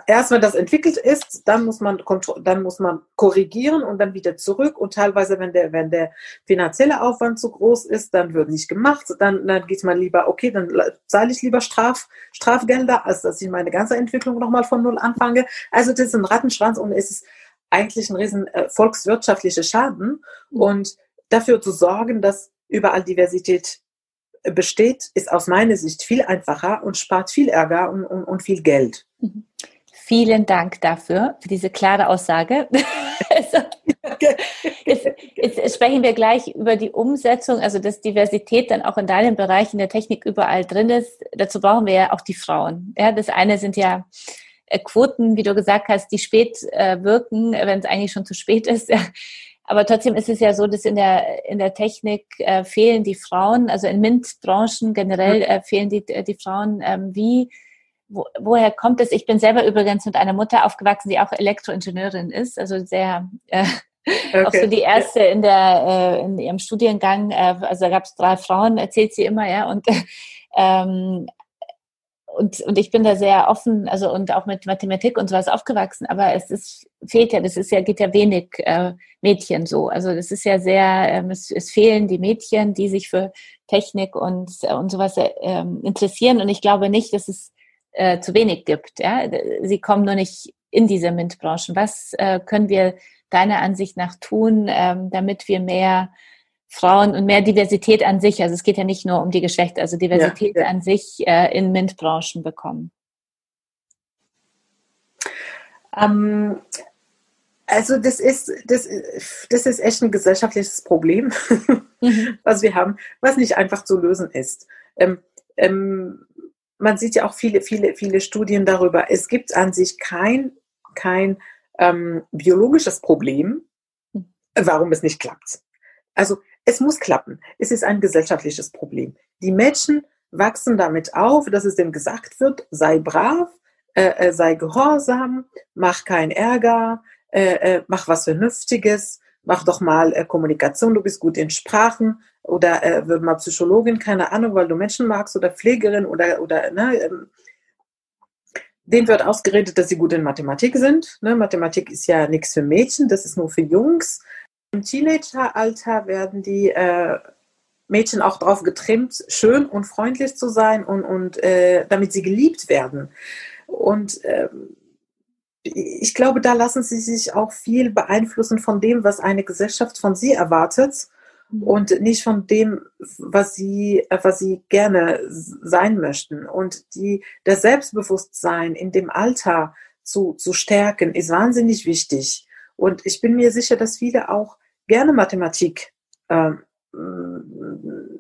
B: Erst wenn das entwickelt ist, dann muss man dann muss man korrigieren und dann wieder zurück und teilweise wenn der wenn der finanzielle Aufwand zu groß ist, dann wird nicht gemacht, dann dann geht man lieber okay, dann zahle ich lieber Straf Strafgelder, als dass ich meine ganze Entwicklung nochmal von null anfange. Also das ist ein Rattenschwanz und es ist eigentlich ein riesen äh, volkswirtschaftlicher Schaden und dafür zu sorgen, dass überall Diversität besteht, ist aus meiner Sicht viel einfacher und spart viel Ärger und, und, und viel Geld. Mhm.
A: Vielen Dank dafür, für diese klare Aussage. also, jetzt, jetzt, sprechen wir gleich über die Umsetzung, also dass Diversität dann auch in deinem Bereich in der Technik überall drin ist. Dazu brauchen wir ja auch die Frauen. Ja, das eine sind ja äh, Quoten, wie du gesagt hast, die spät äh, wirken, wenn es eigentlich schon zu spät ist. Aber trotzdem ist es ja so, dass in der, in der Technik äh, fehlen die Frauen, also in MINT-Branchen generell äh, fehlen die, äh, die Frauen. Ähm, wie wo, woher kommt es? Ich bin selber übrigens mit einer Mutter aufgewachsen, die auch Elektroingenieurin ist, also sehr äh, okay. auch so die erste in der äh, in ihrem Studiengang. Äh, also da gab es drei Frauen, erzählt sie immer, ja und ähm, und, und ich bin da sehr offen, also und auch mit Mathematik und sowas aufgewachsen, aber es ist, fehlt ja, das ist ja, geht ja wenig äh, Mädchen so. Also das ist ja sehr, ähm, es, es fehlen die Mädchen, die sich für Technik und, äh, und sowas äh, interessieren. Und ich glaube nicht, dass es äh, zu wenig gibt. Ja? Sie kommen nur nicht in diese MINT-Branchen. Was äh, können wir deiner Ansicht nach tun, ähm, damit wir mehr Frauen und mehr Diversität an sich, also es geht ja nicht nur um die Geschlechter, also Diversität ja, ja. an sich äh, in MINT-Branchen bekommen?
B: Ähm, also das ist, das, das ist echt ein gesellschaftliches Problem, mhm. was wir haben, was nicht einfach zu lösen ist. Ähm, ähm, man sieht ja auch viele, viele, viele Studien darüber. Es gibt an sich kein, kein ähm, biologisches Problem, warum es nicht klappt. Also es muss klappen. Es ist ein gesellschaftliches Problem. Die Menschen wachsen damit auf, dass es dem gesagt wird, sei brav, äh, äh, sei gehorsam, mach keinen Ärger, äh, äh, mach was Vernünftiges, mach doch mal äh, Kommunikation, du bist gut in Sprachen oder äh, wird mal Psychologin, keine Ahnung, weil du Menschen magst oder Pflegerin oder, oder ne, ähm, denen wird ausgeredet, dass sie gut in Mathematik sind. Ne? Mathematik ist ja nichts für Mädchen, das ist nur für Jungs. Im Teenageralter werden die äh, Mädchen auch darauf getrimmt, schön und freundlich zu sein und, und äh, damit sie geliebt werden. Und ähm, ich glaube, da lassen sie sich auch viel beeinflussen von dem, was eine Gesellschaft von sie erwartet mhm. und nicht von dem, was sie, was sie gerne sein möchten. Und die, das Selbstbewusstsein in dem Alter zu, zu stärken, ist wahnsinnig wichtig. Und ich bin mir sicher, dass viele auch gerne Mathematik ähm,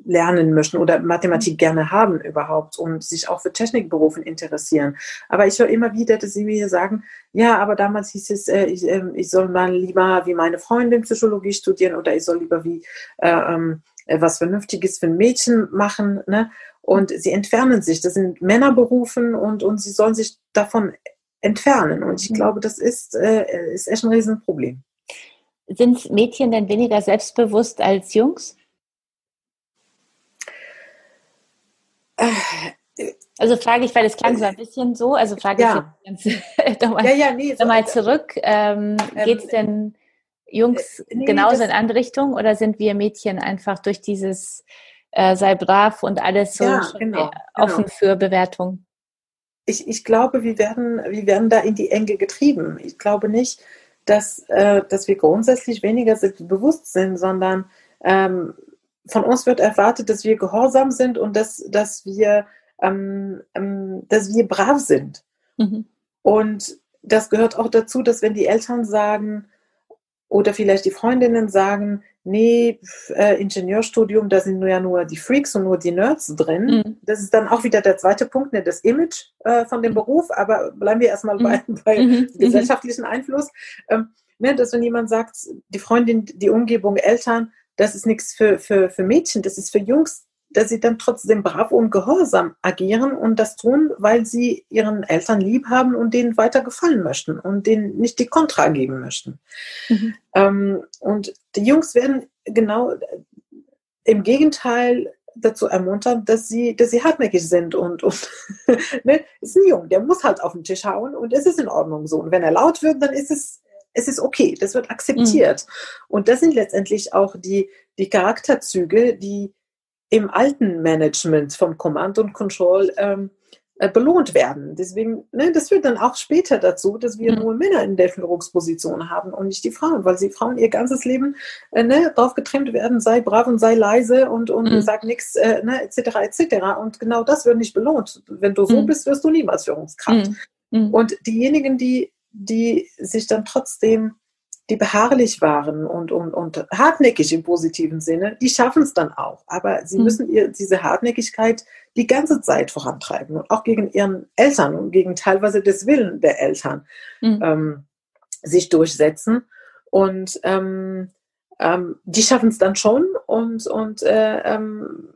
B: lernen möchten oder Mathematik gerne haben überhaupt und sich auch für Technikberufen interessieren. Aber ich höre immer wieder, dass sie mir sagen, ja, aber damals hieß es, äh, ich, äh, ich, soll mal lieber wie meine Freundin Psychologie studieren oder ich soll lieber wie äh, ähm, äh, was Vernünftiges für ein Mädchen machen. Ne? Und sie entfernen sich. Das sind Männerberufen und, und sie sollen sich davon entfernen. Und ich mhm. glaube, das ist, äh, ist echt ein Riesenproblem.
A: Sind Mädchen denn weniger selbstbewusst als Jungs? Also frage ich, weil es klang so ein bisschen so, also frage ja. ich jetzt nochmal ja, ja, nee, so, noch zurück. Ähm, ähm, Geht es denn Jungs äh, nee, genauso in andere Richtung oder sind wir Mädchen einfach durch dieses äh, sei brav und alles so ja, genau, offen genau. für Bewertung?
B: Ich, ich glaube, wir werden, wir werden da in die Enge getrieben. Ich glaube nicht, dass, äh, dass wir grundsätzlich weniger bewusst sind, sondern ähm, von uns wird erwartet, dass wir gehorsam sind und dass, dass, wir, ähm, ähm, dass wir brav sind. Mhm. Und das gehört auch dazu, dass wenn die Eltern sagen oder vielleicht die Freundinnen sagen, nee, äh, Ingenieurstudium, da sind nur ja nur die Freaks und nur die Nerds drin. Mhm. Das ist dann auch wieder der zweite Punkt, ne, das Image äh, von dem mhm. Beruf, aber bleiben wir erstmal mhm. bei, bei mhm. gesellschaftlichen Einfluss. Ähm, ne, dass wenn jemand sagt, die Freundin, die Umgebung, Eltern, das ist nichts für, für, für Mädchen, das ist für Jungs, dass sie dann trotzdem brav und gehorsam agieren und das tun, weil sie ihren Eltern lieb haben und denen weiter gefallen möchten und denen nicht die Kontra geben möchten. Mhm. Ähm, und die Jungs werden genau, im Gegenteil dazu ermuntern, dass sie, dass sie hartnäckig sind und, und ne, ist ein Jung, der muss halt auf den Tisch hauen und es ist in Ordnung so. Und wenn er laut wird, dann ist es, es ist okay, das wird akzeptiert. Mhm. Und das sind letztendlich auch die, die Charakterzüge, die im alten Management vom Command und Control ähm, äh, belohnt werden. Deswegen, ne, das führt dann auch später dazu, dass wir mhm. nur Männer in der Führungsposition haben und nicht die Frauen, weil sie Frauen ihr ganzes Leben äh, ne, drauf getrimmt werden, sei brav und sei leise und, und mhm. sag nichts, äh, ne, etc. etc. Und genau das wird nicht belohnt. Wenn du so mhm. bist, wirst du niemals Führungskraft. Mhm. Mhm. Und diejenigen, die, die sich dann trotzdem die beharrlich waren und, und, und hartnäckig im positiven Sinne, die schaffen es dann auch. Aber sie mhm. müssen ihr, diese Hartnäckigkeit die ganze Zeit vorantreiben und auch gegen ihren Eltern und gegen teilweise des Willen der Eltern mhm. ähm, sich durchsetzen. Und ähm, ähm, die schaffen es dann schon und, und äh, ähm,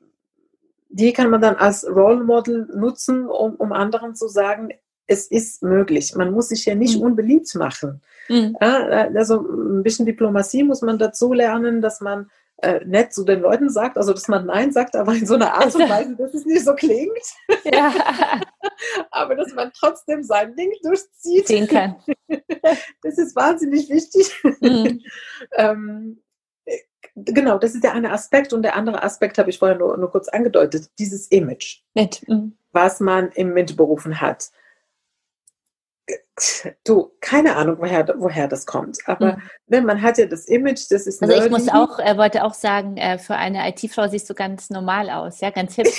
B: die kann man dann als Role Model nutzen, um, um anderen zu sagen, es ist möglich. Man muss sich ja nicht mhm. unbeliebt machen. Mhm. Ja, also ein bisschen Diplomatie muss man dazu lernen, dass man äh, nett zu den Leuten sagt, also dass man Nein sagt, aber in so einer Art und Weise, dass es nicht so klingt. Ja. aber dass man trotzdem sein Ding durchzieht.
A: Sehen kann.
B: das ist wahnsinnig wichtig. Mhm. ähm, genau, das ist der eine Aspekt und der andere Aspekt habe ich vorher nur, nur kurz angedeutet, dieses Image, mhm. was man im MINT berufen hat du, keine Ahnung, woher, woher das kommt. Aber mhm. ne, man hat ja das Image, das ist
A: Also nerdy. ich muss auch, er wollte auch sagen, äh, für eine IT-Frau siehst du ganz normal aus, ja, ganz hip.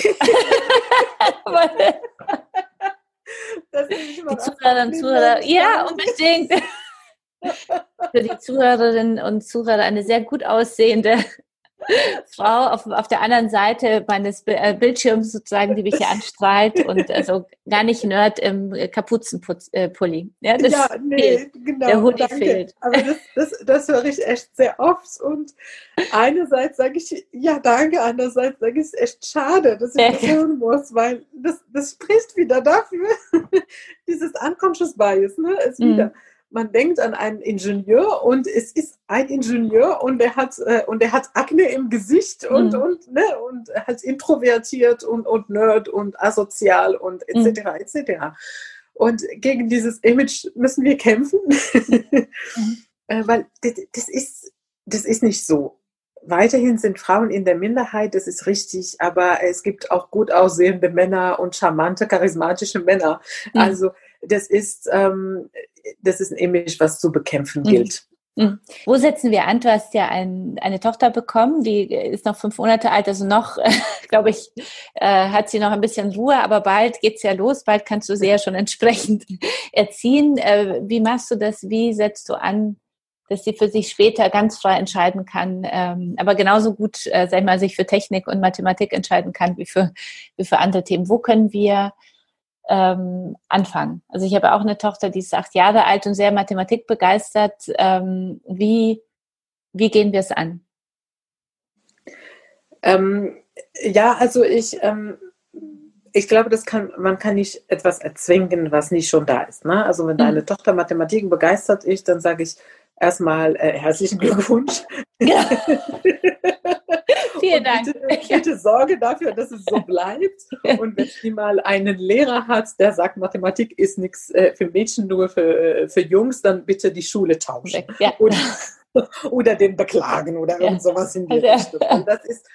A: die Zuhörer und Zuhörer, ja, unbedingt. für die Zuhörerinnen und Zuhörer eine sehr gut aussehende Frau auf, auf der anderen Seite meines äh, Bildschirms sozusagen, die mich hier anstrahlt und also gar nicht Nerd im Kapuzenpulli.
B: Ja, das ja nee, fehlt. genau. Der Hoodie danke. fehlt. Aber das, das, das höre ich echt sehr oft und einerseits sage ich, ja danke, andererseits sage ich, es ist echt schade, dass ich das hören muss, weil das, das spricht wieder dafür, dieses Unconscious Bias, ne, ist wieder. Mhm man denkt an einen Ingenieur und es ist ein Ingenieur und er hat äh, und er hat Akne im Gesicht und mhm. und ne und halt introvertiert und und nerd und asozial und etc. Mhm. etc. Und gegen dieses Image müssen wir kämpfen, mhm. äh, weil das, das ist das ist nicht so. Weiterhin sind Frauen in der Minderheit, das ist richtig, aber es gibt auch gut aussehende Männer und charmante, charismatische Männer. Mhm. Also das ist, ähm, das ist ein Image, was zu bekämpfen mhm. gilt.
A: Mhm. Wo setzen wir an? Du hast ja ein, eine Tochter bekommen, die ist noch fünf Monate alt, also noch, glaube ich, äh, hat sie noch ein bisschen Ruhe, aber bald geht's ja los, bald kannst du sie ja schon entsprechend erziehen. Äh, wie machst du das? Wie setzt du an, dass sie für sich später ganz frei entscheiden kann, ähm, aber genauso gut, äh, sag ich mal, sich für Technik und Mathematik entscheiden kann wie für, wie für andere Themen? Wo können wir ähm, anfangen. Also ich habe auch eine Tochter, die ist acht Jahre alt und sehr Mathematik begeistert. Ähm, wie, wie gehen wir es an?
B: Ähm, ja, also ich, ähm, ich glaube, das kann, man kann nicht etwas erzwingen, was nicht schon da ist. Ne? Also wenn deine mhm. Tochter Mathematik begeistert ist, dann sage ich erstmal äh, herzlichen Glückwunsch. Ja. Vielen Dank. Bitte, bitte, sorge dafür, dass es so bleibt. Und wenn sie mal einen Lehrer hat, der sagt, Mathematik ist nichts äh, für Mädchen, nur für, äh, für Jungs, dann bitte die Schule tauschen. Ja. Oder, oder den beklagen oder irgend sowas in die also, Richtung. Und das ist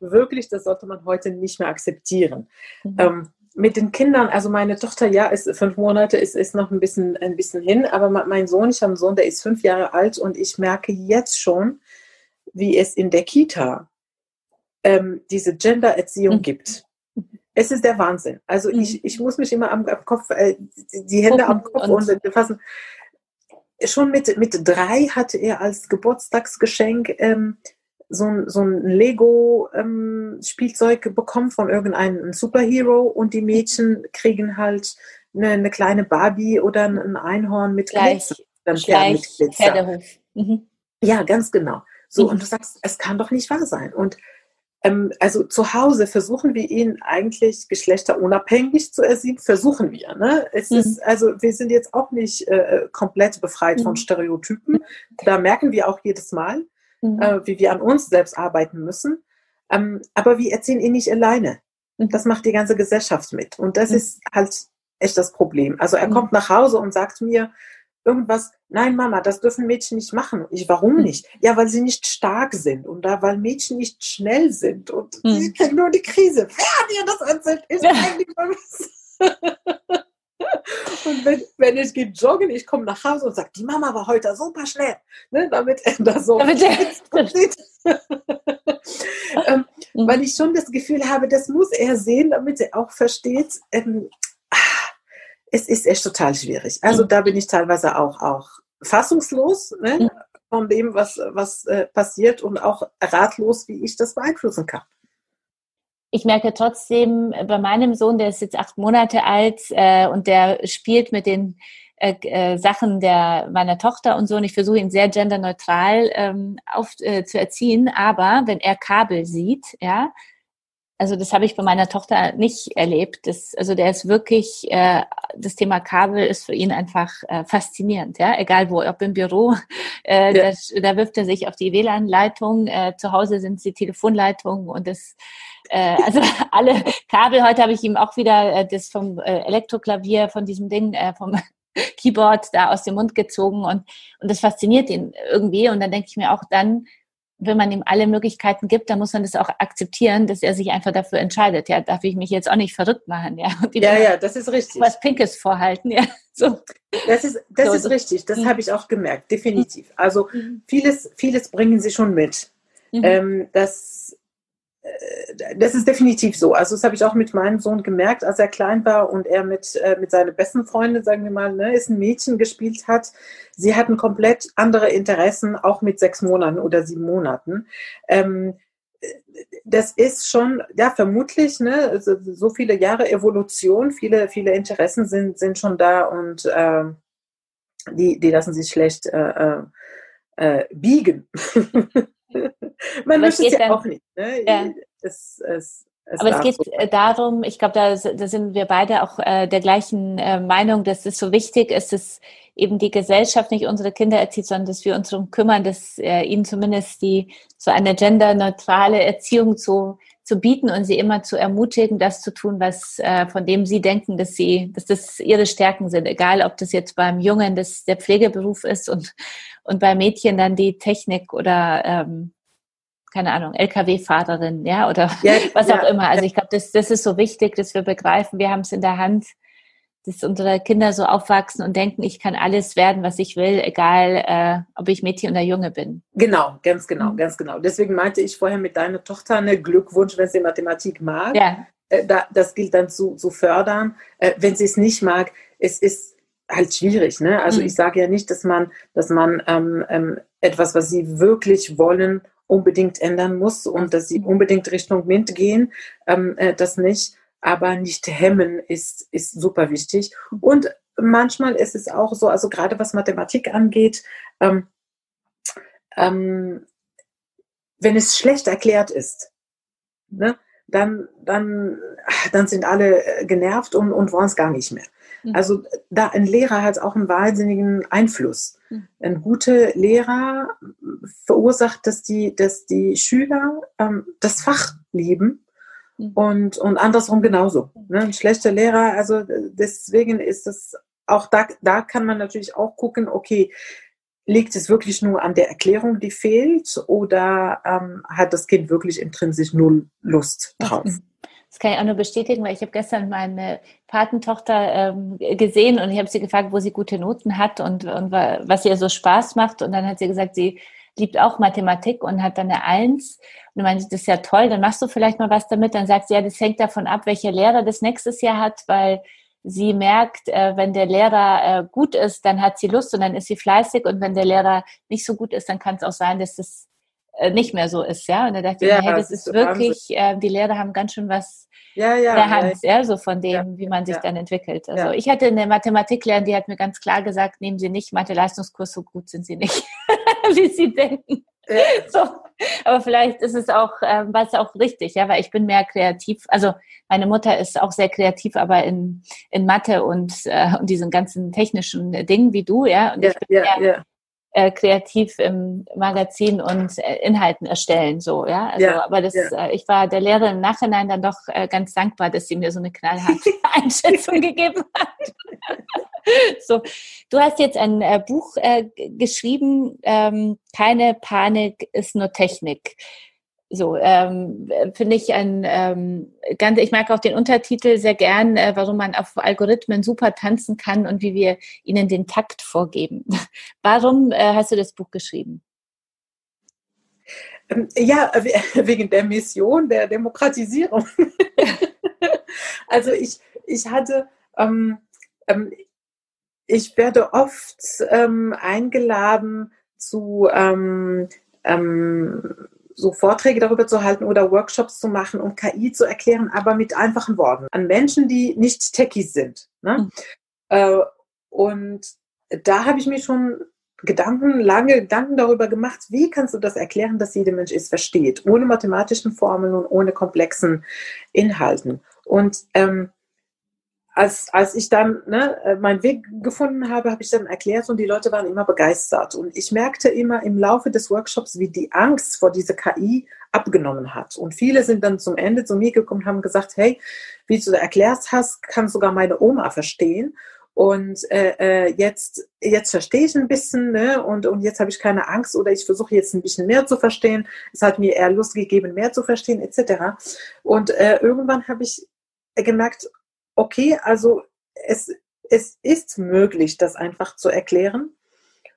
B: wirklich, das sollte man heute nicht mehr akzeptieren. Mhm. Ähm, mit den Kindern, also meine Tochter, ja, ist fünf Monate, ist, ist noch ein bisschen, ein bisschen hin, aber mein Sohn, ich habe einen Sohn, der ist fünf Jahre alt und ich merke jetzt schon, wie es in der Kita ähm, diese Gender-Erziehung mhm. gibt. Es ist der Wahnsinn. Also mhm. ich, ich muss mich immer am, am Kopf, äh, die Hände am Kopf und, und fassen. Schon mit, mit drei hatte er als Geburtstagsgeschenk ähm, so ein, so ein Lego-Spielzeug ähm, bekommen von irgendeinem Superhero und die Mädchen kriegen halt eine, eine kleine Barbie oder ein Einhorn mit
A: Glitzer. Gleich, mit Glitzer.
B: Mhm. Ja, ganz genau. So, mhm. und du sagst, es kann doch nicht wahr sein. Und ähm, also zu Hause versuchen wir ihn eigentlich geschlechterunabhängig zu erziehen, versuchen wir. Ne? Es mhm. ist, also wir sind jetzt auch nicht äh, komplett befreit mhm. von Stereotypen. Da merken wir auch jedes Mal, mhm. äh, wie wir an uns selbst arbeiten müssen. Ähm, aber wir erziehen ihn nicht alleine.
A: Mhm.
B: Das macht die ganze Gesellschaft mit. Und das
A: Mhm.
B: ist halt echt das Problem. Also er
A: Mhm.
B: kommt nach Hause und sagt mir irgendwas, nein Mama, das dürfen Mädchen nicht machen. Ich, warum
A: Mhm.
B: nicht? Ja, weil sie nicht stark sind und da, weil Mädchen nicht schnell sind und sie kennen nur die Krise. Wer hat ihr das erzählt? Ich Mamis. Und wenn, wenn ich gehe joggen, ich komme nach Hause und sage, die Mama war heute super schnell, ne, damit er da so
A: Damit er-
B: sieht. ähm,
A: Mhm.
B: weil ich schon das Gefühl habe, das muss er sehen, damit er auch versteht, ähm, ah, es ist echt total schwierig. Also
A: Mhm.
B: da bin ich teilweise auch, auch fassungslos ne,
A: Mhm.
B: von dem, was, was äh, passiert und auch ratlos, wie ich das beeinflussen kann.
A: Ich merke trotzdem bei meinem Sohn, der ist jetzt acht Monate alt äh, und der spielt mit den äh, äh, Sachen der meiner Tochter und so und ich versuche ihn sehr genderneutral ähm, auf, äh, zu erziehen, aber wenn er Kabel sieht, ja, also das habe ich bei meiner Tochter nicht erlebt. Das, also der ist wirklich, äh, das Thema Kabel ist für ihn einfach äh, faszinierend, ja, egal wo, ob im Büro, äh,
B: Ja.
A: da, da wirft er sich auf die WLAN-Leitung, äh, zu Hause sind es die Telefonleitungen und das äh, also alle Kabel, heute habe ich ihm auch wieder äh, das vom äh, Elektroklavier, von diesem Ding, äh, vom Keyboard da aus dem Mund gezogen und, und das fasziniert ihn irgendwie. Und dann denke ich mir auch dann, wenn man ihm alle Möglichkeiten gibt, dann muss man das auch akzeptieren, dass er sich einfach dafür entscheidet. Ja, darf ich mich jetzt auch nicht verrückt machen, ja.
B: Ja, ja, das ist richtig.
A: was Pinkes vorhalten, ja. So.
B: Das ist, das
A: So,
B: ist richtig, das
A: Mhm.
B: habe ich auch gemerkt, definitiv. Also vieles, vieles bringen sie schon mit.
A: Mhm.
B: Ähm, das, das ist definitiv so. Also das habe ich auch mit meinem Sohn gemerkt, als er klein war und er mit, äh, mit seiner besten Freundin, sagen wir mal, ne, ist ein Mädchen gespielt hat. Sie hatten komplett andere Interessen, auch mit sechs Monaten oder sieben Monaten. Ähm, das ist schon, ja, vermutlich, ne, also so viele Jahre Evolution, viele, viele Interessen sind, sind schon da und ähm, die, die lassen sich schlecht äh, äh, äh, biegen. Man
A: Aber es
B: ja
A: dann-
B: auch nicht. Ne?
A: Ja.
B: Es, es, es
A: Aber es geht
B: so
A: äh, darum, ich glaube, da, da sind wir beide auch äh, der gleichen äh, Meinung, dass es so wichtig ist, dass eben die Gesellschaft nicht unsere Kinder erzieht, sondern dass wir uns darum kümmern, dass äh, ihnen zumindest die so eine genderneutrale Erziehung zu, zu bieten und sie immer zu ermutigen, das zu tun, was äh, von dem sie denken, dass sie, dass das ihre Stärken sind. Egal, ob das jetzt beim Jungen das der Pflegeberuf ist und und bei Mädchen dann die Technik oder ähm, keine Ahnung, LKW-Fahrerin, ja, oder
B: Ja,
A: was
B: ja,
A: auch immer. Also ich glaube, das, das ist so wichtig, dass wir begreifen, wir haben es in der Hand, dass unsere Kinder so aufwachsen und denken, ich kann alles werden, was ich will, egal äh, ob ich Mädchen oder Junge bin.
B: Genau, ganz genau,
A: Mhm.
B: ganz genau. Deswegen meinte ich vorher mit deiner Tochter eine Glückwunsch, wenn sie Mathematik mag.
A: Ja,
B: Äh, da, das gilt dann zu, zu fördern. Äh, wenn sie es nicht mag, es ist halt schwierig. Ne? Also
A: Mhm.
B: ich sage ja nicht, dass man, dass man ähm, ähm, etwas, was sie wirklich wollen, unbedingt ändern muss und dass sie
A: Mhm.
B: unbedingt Richtung MINT gehen. Ähm, äh, das nicht. Aber nicht hemmen ist, ist super wichtig.
A: Mhm.
B: Und manchmal ist es auch so, also gerade was Mathematik angeht, ähm, ähm, wenn es schlecht erklärt ist, ne, dann, dann, dann sind alle äh, genervt und, und wollen es gar nicht mehr.
A: Mhm.
B: Also da ein Lehrer hat auch einen wahnsinnigen Einfluss.
A: Mhm.
B: Ein guter Lehrer verursacht, dass die, dass die Schüler ähm, das Fach lieben
A: Mhm.
B: und, und andersrum genauso. Ne? Ein schlechter Lehrer, also äh, deswegen ist es auch da, da kann man natürlich auch gucken, okay, liegt es wirklich nur an der Erklärung, die fehlt, oder ähm, hat das Kind wirklich intrinsisch null Lust drauf?
A: Das kann ich auch nur bestätigen, weil ich habe gestern meine Patentochter ähm, gesehen und ich habe sie gefragt, wo sie gute Noten hat und, und wa- was ihr so Spaß macht. Und dann hat sie gesagt, sie liebt auch Mathematik und hat dann eine Eins. Und meinte das ist ja toll, dann machst du vielleicht mal was damit. Dann sagt sie, ja, das hängt davon ab, welcher Lehrer das nächstes Jahr hat, weil sie merkt, äh, wenn der Lehrer äh, gut ist, dann hat sie Lust und dann ist sie fleißig. Und wenn der Lehrer nicht so gut ist, dann kann es auch sein, dass das nicht mehr so ist, ja. Und da dachte ich mir, hey, das ist
B: ist
A: wirklich, äh, die Lehrer haben ganz schön was
B: Ja,
A: in
B: ja.
A: der
B: ja,
A: Hand, ja, so von dem, wie man sich dann entwickelt. Also ich hatte eine Mathematiklehrerin, die hat mir ganz klar gesagt, nehmen Sie nicht Mathe-Leistungskurs, so gut sind Sie nicht, wie Sie denken. So. Aber vielleicht ist es auch, ähm, war es auch richtig, ja, weil ich bin mehr kreativ. Also meine Mutter ist auch sehr kreativ, aber in, in Mathe und, äh, und diesen ganzen technischen Dingen wie du, ja. Und
B: ja,
A: ich bin mehr
B: ja.
A: Äh, kreativ im Magazin und äh, Inhalten erstellen, so, ja. Also, ja, aber das, ja. äh, ich war der Lehrerin im Nachhinein dann doch äh, ganz dankbar, dass sie mir so eine knallharte Einschätzung gegeben hat. so, du hast jetzt ein äh, Buch geschrieben, ähm, keine Panik ist nur Technik. So, ähm, finde ich ein ähm, ganz, ich mag auch den Untertitel sehr gern, äh, warum man auf Algorithmen super tanzen kann und wie wir ihnen den Takt vorgeben. warum äh, hast du das Buch geschrieben?
B: Ähm, ja, wegen der Mission der Demokratisierung. also ich, ich hatte, ähm, ähm, ich werde oft ähm, eingeladen zu ähm, ähm, so Vorträge darüber zu halten oder Workshops zu machen, um KI zu erklären, aber mit einfachen Worten an Menschen, die nicht Techies sind. Ne? Mhm. Äh, und da habe ich mir schon Gedanken, lange Gedanken darüber gemacht, wie kannst du das erklären, dass jeder Mensch es versteht, ohne mathematischen Formeln und ohne komplexen Inhalten. Und ähm, als, als ich dann ne, äh, meinen Weg gefunden habe, habe ich dann erklärt und die Leute waren immer begeistert. Und ich merkte immer im Laufe des Workshops, wie die Angst vor dieser KI abgenommen hat. Und viele sind dann zum Ende zu mir gekommen und haben gesagt, hey, wie du erklärt hast, kann sogar meine Oma verstehen. Und äh, äh, jetzt, jetzt verstehe ich ein bisschen ne? und, und jetzt habe ich keine Angst oder ich versuche jetzt ein bisschen mehr zu verstehen. Es hat mir eher Lust gegeben, mehr zu verstehen etc. Und äh, irgendwann habe ich gemerkt, okay, also es, es ist möglich, das einfach zu erklären.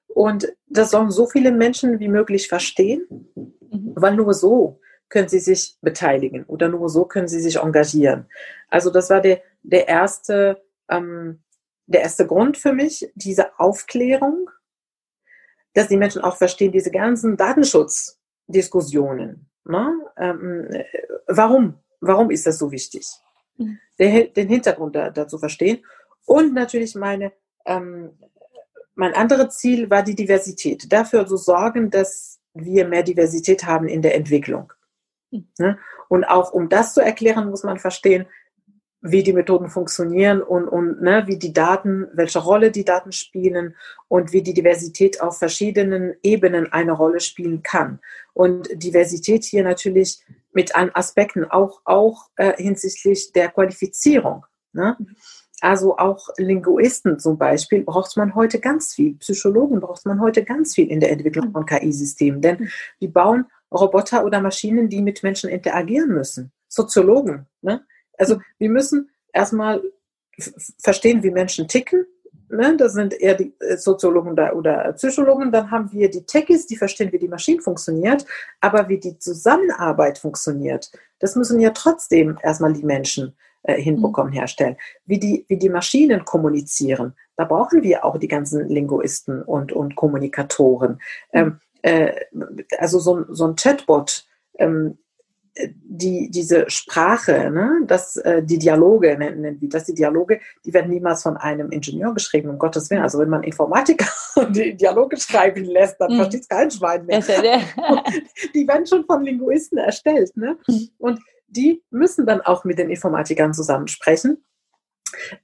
B: Und das sollen so viele Menschen wie möglich verstehen, mhm. weil nur so können sie sich beteiligen oder nur so können sie sich engagieren. Also das war der, der, erste, ähm, der erste Grund für mich, diese Aufklärung, dass die Menschen auch verstehen, diese ganzen Datenschutzdiskussionen. Ne? Ähm, warum? Warum ist das so wichtig? Mhm. den, Hintergrund da, dazu verstehen. Und natürlich meine, ähm, mein anderes Ziel war die Diversität. Dafür zu sorgen, dass wir mehr Diversität haben in der Entwicklung. Mhm. Und auch um das zu erklären, muss man verstehen, wie die Methoden funktionieren und, und ne, wie die Daten, welche Rolle die Daten spielen und wie die Diversität auf verschiedenen Ebenen eine Rolle spielen kann. Und Diversität hier natürlich mit allen Aspekten, auch, auch äh, hinsichtlich der Qualifizierung. Ne? Also auch Linguisten zum Beispiel braucht man heute ganz viel. Psychologen braucht man heute ganz viel in der Entwicklung von KI-Systemen. Denn wir bauen Roboter oder Maschinen, die mit Menschen interagieren müssen. Soziologen. Ne? Also wir müssen erstmal verstehen, wie Menschen ticken ne, das sind eher die äh, Soziologen oder Psychologen. Dann haben wir die Techies, die verstehen, wie die Maschine funktioniert, aber wie die Zusammenarbeit funktioniert, das müssen ja trotzdem erstmal die Menschen äh, hinbekommen, mhm. herstellen. Wie die, wie die Maschinen kommunizieren, da brauchen wir auch die ganzen Linguisten und, und Kommunikatoren. Mhm. Ähm, äh, also so, so ein Chatbot, ähm, die, diese Sprache, ne, das, äh, die Dialoge nennen wir das, die Dialoge, die werden niemals von einem Ingenieur geschrieben, um Gottes Willen. Also wenn man Informatiker die Dialoge schreiben lässt, dann mhm. versteht es kein Schwein mehr. die werden schon von Linguisten erstellt. Ne? Mhm. Und die müssen dann auch mit den Informatikern zusammensprechen.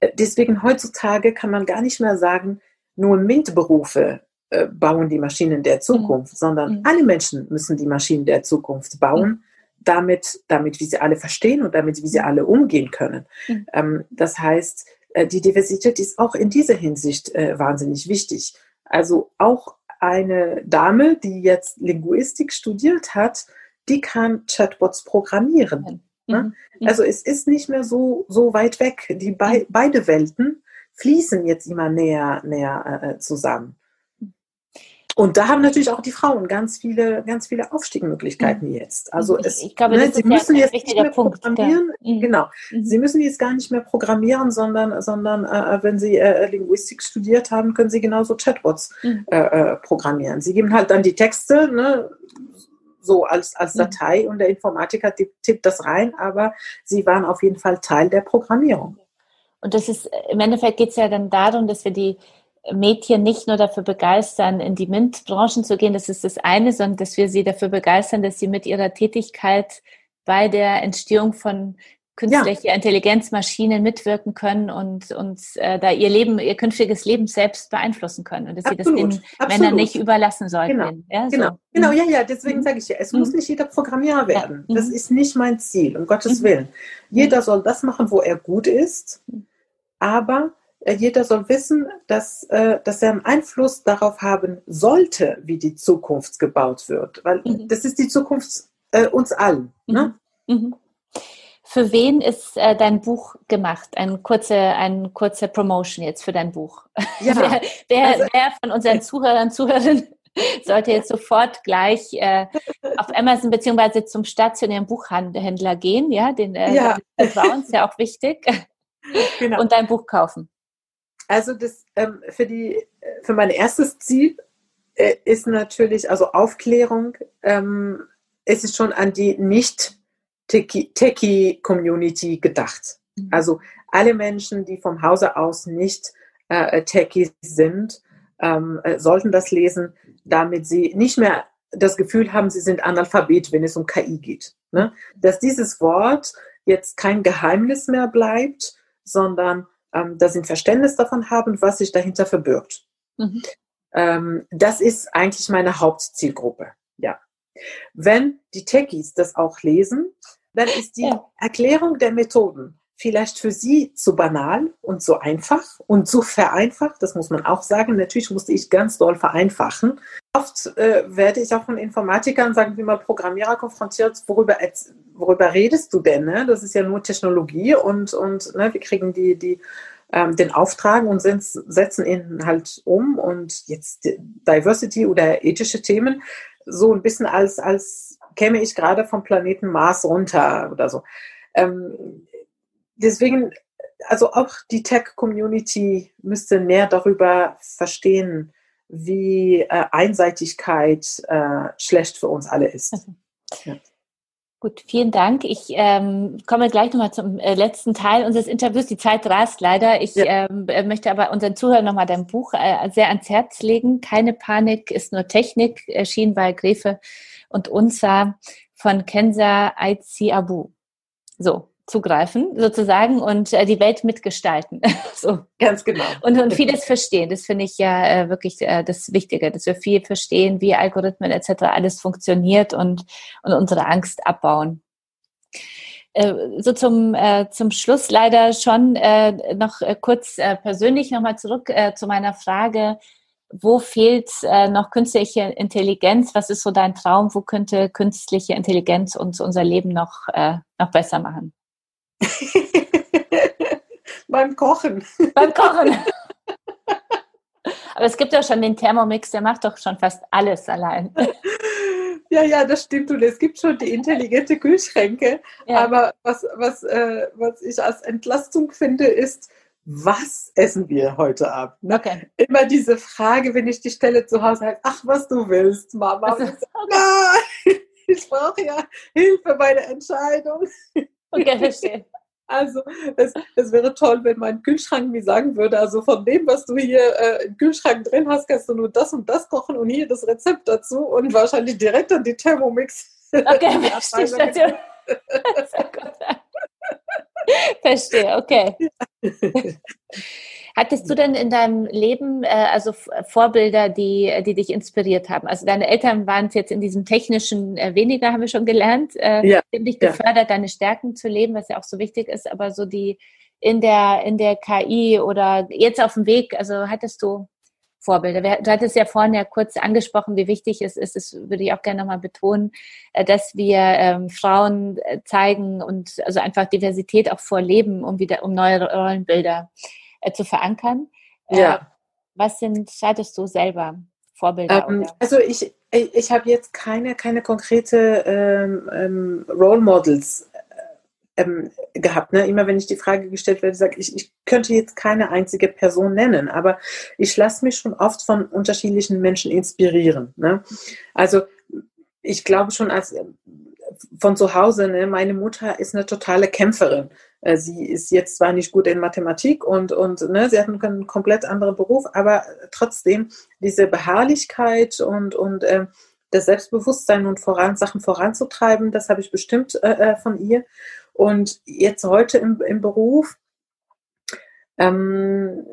B: Äh, deswegen heutzutage kann man gar nicht mehr sagen, nur MINT-Berufe äh, bauen die Maschinen der Zukunft, mhm. sondern mhm. alle Menschen müssen die Maschinen der Zukunft bauen mhm damit, damit wie sie alle verstehen und damit, wie sie alle umgehen können. Mhm. Ähm, das heißt, äh, die Diversität ist auch in dieser Hinsicht äh, wahnsinnig wichtig. Also auch eine Dame, die jetzt Linguistik studiert hat, die kann Chatbots programmieren. Mhm. Ne? Mhm. Also es ist nicht mehr so, so weit weg. Die be mhm. beide Welten fließen jetzt immer näher, näher äh, zusammen. Und da haben natürlich auch die Frauen ganz viele, ganz viele Aufstiegsmöglichkeiten mhm. jetzt. Also es, ich glaube, ne, sie müssen jetzt nicht mehr Punkt, programmieren. Mhm. Genau. Mhm. Sie müssen jetzt gar nicht mehr programmieren, sondern, sondern äh, wenn sie äh, Linguistik studiert haben, können sie genauso Chatbots mhm. äh, äh programmieren. Sie geben halt dann die Texte, ne, so als, als mhm. Datei und der Informatiker tippt, tippt das rein, aber sie waren auf jeden Fall Teil der Programmierung.
A: Und das ist, im Endeffekt geht es ja dann darum, dass wir die Mädchen nicht nur dafür begeistern, in die MINT-Branchen zu gehen, das ist das eine, sondern dass wir sie dafür begeistern, dass sie mit ihrer Tätigkeit bei der Entstehung von künstliche ja. Intelligenzmaschinen mitwirken können und uns äh, da ihr Leben, ihr künftiges Leben selbst beeinflussen können und dass absolut, sie das den absolut. Männern nicht überlassen sollten.
B: Genau, ja, genau. So. genau, mhm. ja, ja, deswegen mhm. sage ich ja, es mhm. muss nicht jeder Programmierer werden. Ja. Das mhm. ist nicht mein Ziel, um Gottes mhm. Willen. Jeder soll das machen, wo er gut ist, aber jeder soll wissen, dass, äh, dass er einen Einfluss darauf haben sollte, wie die Zukunft gebaut wird. Weil das ist die Zukunft äh, uns allen. Ne?
A: Für wen ist äh, dein Buch gemacht? Ein kurze, ein kurze Promotion jetzt für dein Buch. Ja, wer, wer, also, wer von unseren Zuhörern, Zuhörerinnen sollte jetzt sofort gleich äh, auf Amazon beziehungsweise zum stationären Buchhändler gehen, ja, den äh, ja. Vertrauen ist ja auch wichtig, genau. und dein Buch kaufen.
B: Also das ähm, für die für mein erstes Ziel äh, ist natürlich also Aufklärung. Ähm, es ist schon an die nicht Techie-Community gedacht. Mhm. Also alle Menschen, die vom Hause aus nicht äh, Techies sind, ähm, äh, sollten das lesen, damit sie nicht mehr das Gefühl haben, sie sind Analphabet, wenn es um KI geht. Ne? Dass dieses Wort jetzt kein Geheimnis mehr bleibt, sondern ähm, dass sie ein Verständnis davon haben, was sich dahinter verbirgt. Mhm. Ähm, das ist eigentlich meine Hauptzielgruppe. Ja. Wenn die Techies das auch lesen, dann ist die. Erklärung der Methoden vielleicht für sie zu banal und zu einfach und zu vereinfacht. Das muss man auch sagen. Natürlich musste ich ganz doll vereinfachen. Oft äh, werde ich auch von Informatikern, sagen wir mal Programmierer, konfrontiert, worüber, worüber redest du denn? Ne? Das ist ja nur Technologie und, und ne, wir kriegen die, die, ähm, den Auftrag und setzen ihn halt um und jetzt Diversity oder ethische Themen so ein bisschen als, als käme ich gerade vom Planeten Mars runter oder so. Ähm, deswegen, also auch die Tech-Community müsste näher darüber verstehen, wie äh, Einseitigkeit äh, schlecht für uns alle ist. Also.
A: Ja. Gut, vielen Dank. Ich ähm, komme gleich nochmal zum äh, letzten Teil unseres Interviews. Die Zeit rast leider. Ich ja. ähm, äh, möchte aber unseren Zuhörern nochmal dein Buch äh, sehr ans Herz legen. Keine Panik ist nur Technik, erschien bei Gräfe und Unsa von Kenza Aitzi Abu. So, zugreifen sozusagen und äh, die Welt mitgestalten. so.
B: Ganz genau.
A: Und, und vieles verstehen. Das finde ich ja äh, wirklich äh, das Wichtige, dass wir viel verstehen, wie Algorithmen etc. alles funktioniert und, und unsere Angst abbauen. Äh, so zum, äh, zum Schluss leider schon äh, noch äh, kurz äh, persönlich nochmal zurück äh, zu meiner Frage, wo fehlt äh, noch künstliche Intelligenz? Was ist so dein Traum? Wo könnte künstliche Intelligenz uns unser Leben noch, äh, noch besser machen?
B: Beim Kochen.
A: Beim Kochen. Aber es gibt ja schon den Thermomix, der macht doch schon fast alles allein.
B: Ja, ja, das stimmt. Und es gibt schon die intelligente Kühlschränke. Ja. Aber was, was, äh, was ich als Entlastung finde, ist, was essen wir heute Abend? Ne? Okay. Immer diese Frage, wenn ich die Stelle zu Hause habe, ach, was du willst, Mama. Also, okay. ich brauche ja Hilfe bei der Entscheidung. Okay, verstehe. Also es, es wäre toll, wenn mein Kühlschrank mir sagen würde, also von dem, was du hier äh, im Kühlschrank drin hast, kannst du nur das und das kochen und hier das Rezept dazu und wahrscheinlich direkt an die Thermomix. Okay, verstehe.
A: verstehe, okay. Hattest du denn in deinem Leben äh, also Vorbilder, die, die dich inspiriert haben? Also deine Eltern waren es jetzt in diesem technischen äh, weniger, haben wir schon gelernt, äh, ja, haben dich gefördert, ja. deine Stärken zu leben, was ja auch so wichtig ist, aber so die in der, in der KI oder jetzt auf dem Weg, also hattest du Vorbilder? Du hattest ja vorhin ja kurz angesprochen, wie wichtig es ist, das würde ich auch gerne nochmal betonen, äh, dass wir ähm, Frauen äh, zeigen und also einfach Diversität auch vorleben, um wieder, um neue Rollenbilder äh, zu verankern. Äh, ja. Was sind, hattest du selber Vorbilder?
B: Ähm, also ich, ich habe jetzt keine, keine konkrete ähm, ähm, Role Models äh, ähm, gehabt. Ne? Immer wenn ich die Frage gestellt werde, sage ich, ich könnte jetzt keine einzige Person nennen, aber ich lasse mich schon oft von unterschiedlichen Menschen inspirieren. Ne? Also ich glaube schon als von zu Hause, ne, meine Mutter ist eine totale Kämpferin. Äh, sie ist jetzt zwar nicht gut in Mathematik und, und ne, sie hat einen komplett anderen Beruf, aber trotzdem diese Beharrlichkeit und, und äh, das Selbstbewusstsein und voran, Sachen voranzutreiben, das habe ich bestimmt äh, äh von ihr. Und jetzt heute im, im Beruf, ähm,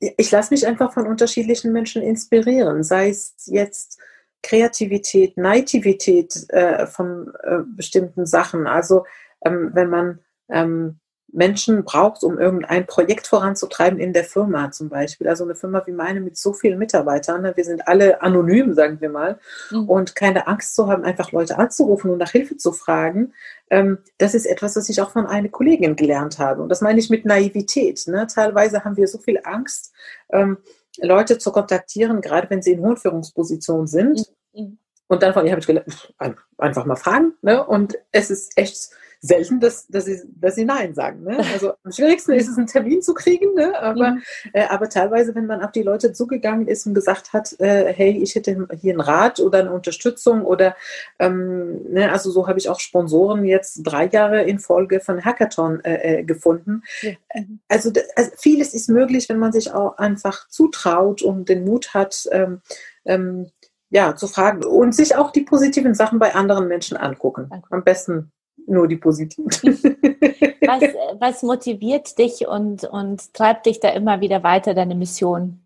B: ich lasse mich einfach von unterschiedlichen Menschen inspirieren, sei es jetzt Kreativität, Naivität äh, von äh, bestimmten Sachen. Also ähm, wenn man ähm, Menschen braucht, um irgendein Projekt voranzutreiben in der Firma zum Beispiel. Also eine Firma wie meine mit so vielen Mitarbeitern, ne? wir sind alle anonym, sagen wir mal, mhm. und keine Angst zu haben, einfach Leute anzurufen und nach Hilfe zu fragen. Ähm, das ist etwas, was ich auch von einer Kollegin gelernt habe. Und das meine ich mit Naivität. Ne? Teilweise haben wir so viel Angst, ähm, Leute zu kontaktieren, gerade wenn sie in hohen Führungspositionen sind. Mhm. Und dann von ihr habe ich gelernt, einfach mal fragen. Ne? Und es ist echt selten, dass, dass, sie, dass sie Nein sagen. Ne? Also am schwierigsten ist es, einen Termin zu kriegen, ne? aber, mhm. äh, aber teilweise, wenn man auf die Leute zugegangen ist und gesagt hat, äh, hey, ich hätte hier einen Rat oder eine Unterstützung oder, ähm, ne? also so habe ich auch Sponsoren jetzt drei Jahre in Folge von Hackathon äh, äh gefunden. Ja. Mhm. Also, also, vieles ist möglich, wenn man sich auch einfach zutraut und den Mut hat, ähm, ähm, ja, zu fragen und sich auch die positiven Sachen bei anderen Menschen angucken. Am besten nur die positiven.
A: was, was motiviert dich und, und treibt dich da immer wieder weiter, deine Mission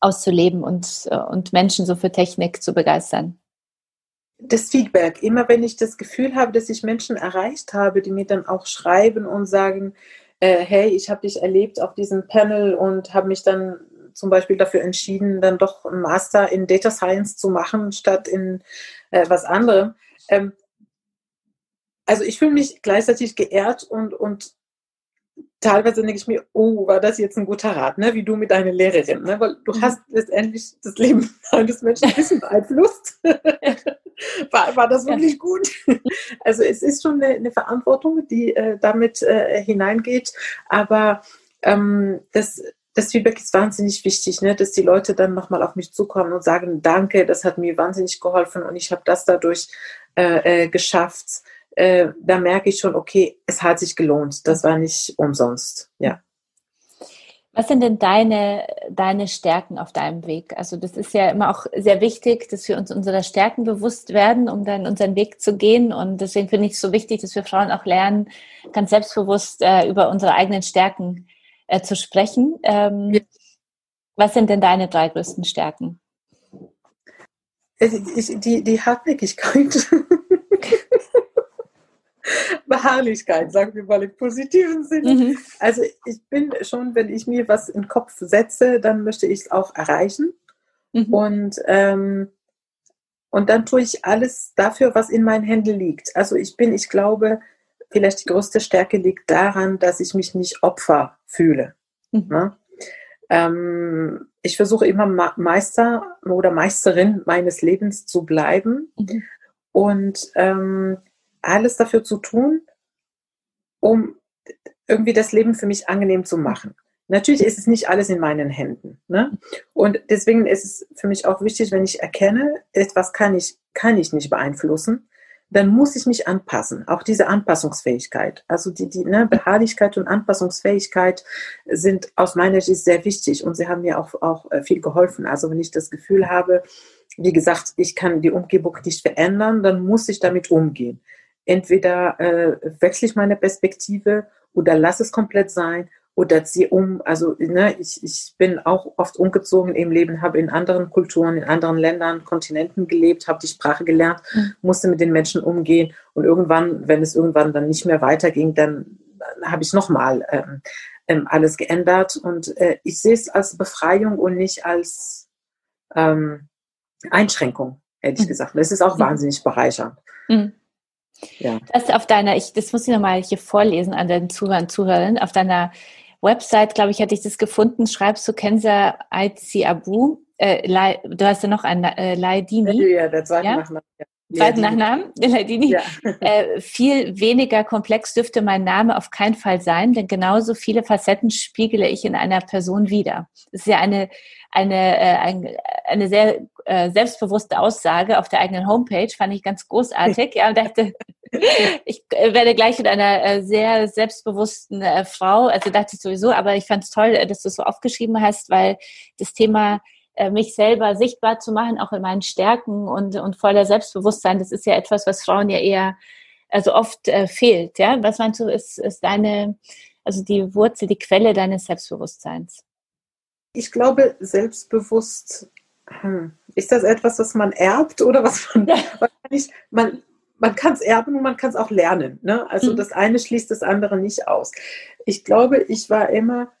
A: auszuleben und, und Menschen so für Technik zu begeistern?
B: Das Feedback. Immer wenn ich das Gefühl habe, dass ich Menschen erreicht habe, die mir dann auch schreiben und sagen, äh, hey, ich habe dich erlebt auf diesem Panel und habe mich dann zum Beispiel dafür entschieden, dann doch einen Master in Data Science zu machen, statt in äh, was anderem. Ähm, also ich fühle mich gleichzeitig geehrt und, und teilweise denke ich mir, oh, war das jetzt ein guter Rat, ne? wie du mit deiner Lehrerin, ne? weil du mhm. hast letztendlich das Leben eines Menschen ein bisschen beeinflusst. war, war das wirklich gut? also es ist schon eine, eine Verantwortung, die äh, damit äh, hineingeht, aber ähm, das, das Feedback ist wahnsinnig wichtig, ne? dass die Leute dann nochmal auf mich zukommen und sagen, danke, das hat mir wahnsinnig geholfen und ich habe das dadurch äh, äh, geschafft äh, da merke ich schon, okay, es hat sich gelohnt. Das war nicht umsonst. Ja.
A: Was sind denn deine, deine Stärken auf deinem Weg? Also das ist ja immer auch sehr wichtig, dass wir uns unserer Stärken bewusst werden, um dann unseren Weg zu gehen. Und deswegen finde ich es so wichtig, dass wir Frauen auch lernen, ganz selbstbewusst äh, über unsere eigenen Stärken äh, zu sprechen. Ähm, ja. Was sind denn deine drei größten Stärken?
B: Die, die Hartnäckigkeit. Beharrlichkeit, sagen wir mal im positiven Sinne. Mhm. Also ich bin schon, wenn ich mir was in den Kopf setze, dann möchte ich es auch erreichen. Mhm. Und, ähm, und dann tue ich alles dafür, was in meinen Händen liegt. Also ich bin, ich glaube, vielleicht die größte Stärke liegt daran, dass ich mich nicht Opfer fühle. Mhm. Ne? Ähm, ich versuche immer Meister oder Meisterin meines Lebens zu bleiben. Mhm. Und ähm, alles dafür zu tun, um irgendwie das Leben für mich angenehm zu machen. Natürlich ist es nicht alles in meinen Händen. Ne? Und deswegen ist es für mich auch wichtig, wenn ich erkenne, etwas kann ich, kann ich nicht beeinflussen, dann muss ich mich anpassen. Auch diese Anpassungsfähigkeit. Also die, die ne, Beharrlichkeit und Anpassungsfähigkeit sind aus meiner Sicht sehr wichtig und sie haben mir auch, auch äh, viel geholfen. Also wenn ich das Gefühl habe, wie gesagt, ich kann die Umgebung nicht verändern, dann muss ich damit umgehen entweder äh, wechsle ich meine Perspektive oder lass es komplett sein oder ziehe um. Also ne, ich, ich bin auch oft umgezogen im Leben, habe in anderen Kulturen, in anderen Ländern, Kontinenten gelebt, habe die Sprache gelernt, mhm. musste mit den Menschen umgehen und irgendwann, wenn es irgendwann dann nicht mehr weiterging, dann habe ich nochmal ähm, ähm, alles geändert und äh, ich sehe es als Befreiung und nicht als ähm, Einschränkung, ehrlich mhm. gesagt. Das ist auch wahnsinnig bereichernd. Mhm.
A: Ja. Das auf deiner, ich, das muss ich nochmal hier vorlesen an den Zuhörern und Zuhörerinnen. Auf deiner Website, glaube ich, hatte ich das gefunden, schreibst du Kenza Aizi Abu. Äh, du hast ja noch einen äh, Laidini. Ja, der zweite ja? Nachname. Ja. Zweiten Nachnamen, Laidini. Ja. Äh, viel weniger komplex dürfte mein Name auf keinen Fall sein, denn genauso viele Facetten spiegele ich in einer Person wieder. Das ist ja eine, eine, äh, eine, eine sehr äh, selbstbewusste Aussage auf der eigenen Homepage, fand ich ganz großartig. Ja, und dachte, ich äh, werde gleich mit einer äh, sehr selbstbewussten äh, Frau, also dachte ich sowieso, aber ich fand es toll, dass du es so aufgeschrieben hast, weil das Thema mich selber sichtbar zu machen, auch in meinen Stärken und, und voller Selbstbewusstsein, das ist ja etwas, was Frauen ja eher also oft äh, fehlt. Ja, was meinst du, ist, ist deine, also die Wurzel, die Quelle deines Selbstbewusstseins?
B: Ich glaube, selbstbewusst hm, ist das etwas, was man erbt oder was man, wahrscheinlich, man, man kann es erben und man kann es auch lernen. Ne? Also mhm. das eine schließt das andere nicht aus. Ich glaube, ich war immer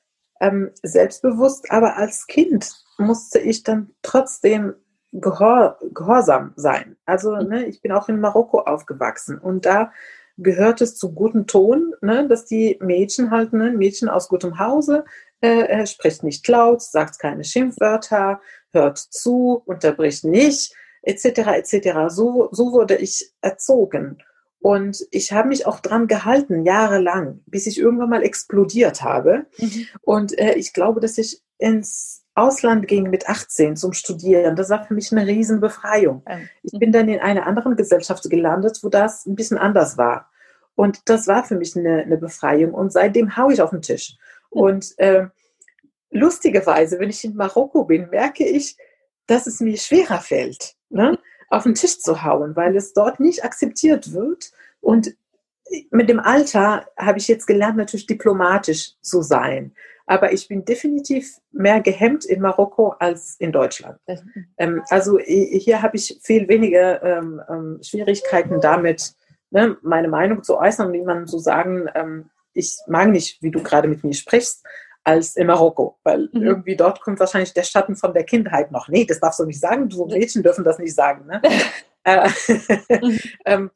B: ähm, selbstbewusst, aber als Kind musste ich dann trotzdem gehor, gehorsam sein. Also mhm. ne, ich bin auch in Marokko aufgewachsen und da gehört es zu gutem Ton, ne, dass die Mädchen halt, ne, Mädchen aus gutem Hause, äh, spricht nicht laut, sagt keine Schimpfwörter, hört zu, unterbricht nicht, etc. etc. So, so wurde ich erzogen. Und ich habe mich auch dran gehalten, jahrelang, bis ich irgendwann mal explodiert habe. Mhm. Und äh, ich glaube, dass ich ins Ausland ging mit 18 zum Studieren. Das war für mich eine Riesenbefreiung. Mhm. Ich bin dann in einer anderen Gesellschaft gelandet, wo das ein bisschen anders war. Und das war für mich eine, eine Befreiung. Und seitdem haue ich auf den Tisch. Mhm. Und äh, lustigerweise, wenn ich in Marokko bin, merke ich, dass es mir schwerer fällt, ne, auf den Tisch zu hauen, weil es dort nicht akzeptiert wird. Und mit dem Alter habe ich jetzt gelernt, natürlich diplomatisch zu sein. Aber ich bin definitiv mehr gehemmt in Marokko als in Deutschland. Ähm, also hier habe ich viel weniger ähm, ähm, Schwierigkeiten damit, ne, meine Meinung zu äußern und jemandem zu sagen, ähm, ich mag nicht, wie du gerade mit mir sprichst, als in Marokko, weil mhm. irgendwie dort kommt wahrscheinlich der Schatten von der Kindheit noch. Nee, das darfst du nicht sagen, so Mädchen dürfen das nicht sagen. Ne? Äh, mhm. ähm,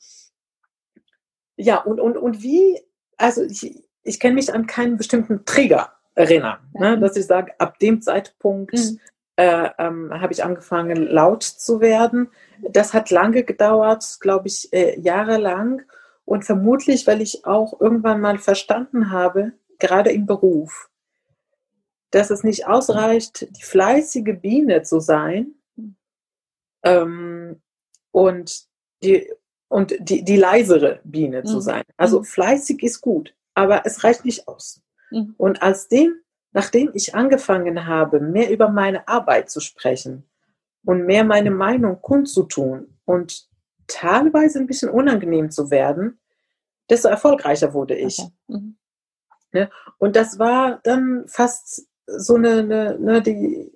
B: ja, und, und, und wie, also ich, ich kann mich an keinen bestimmten Trigger erinnern, ne? dass ich sage, ab dem Zeitpunkt mhm. äh, ähm, habe ich angefangen laut zu werden. Das hat lange gedauert, glaube ich, äh, jahrelang. Und vermutlich, weil ich auch irgendwann mal verstanden habe, gerade im Beruf, dass es nicht ausreicht, die fleißige Biene zu sein ähm, und, die, und die, die leisere Biene mhm. zu sein. Also mhm. fleißig ist gut, aber es reicht nicht aus. Mhm. Und als dem, nachdem ich angefangen habe, mehr über meine Arbeit zu sprechen und mehr meine Meinung kundzutun und teilweise ein bisschen unangenehm zu werden, desto erfolgreicher wurde ich. Okay. Mhm. Ne? Und das war dann fast so eine, eine, ne, die,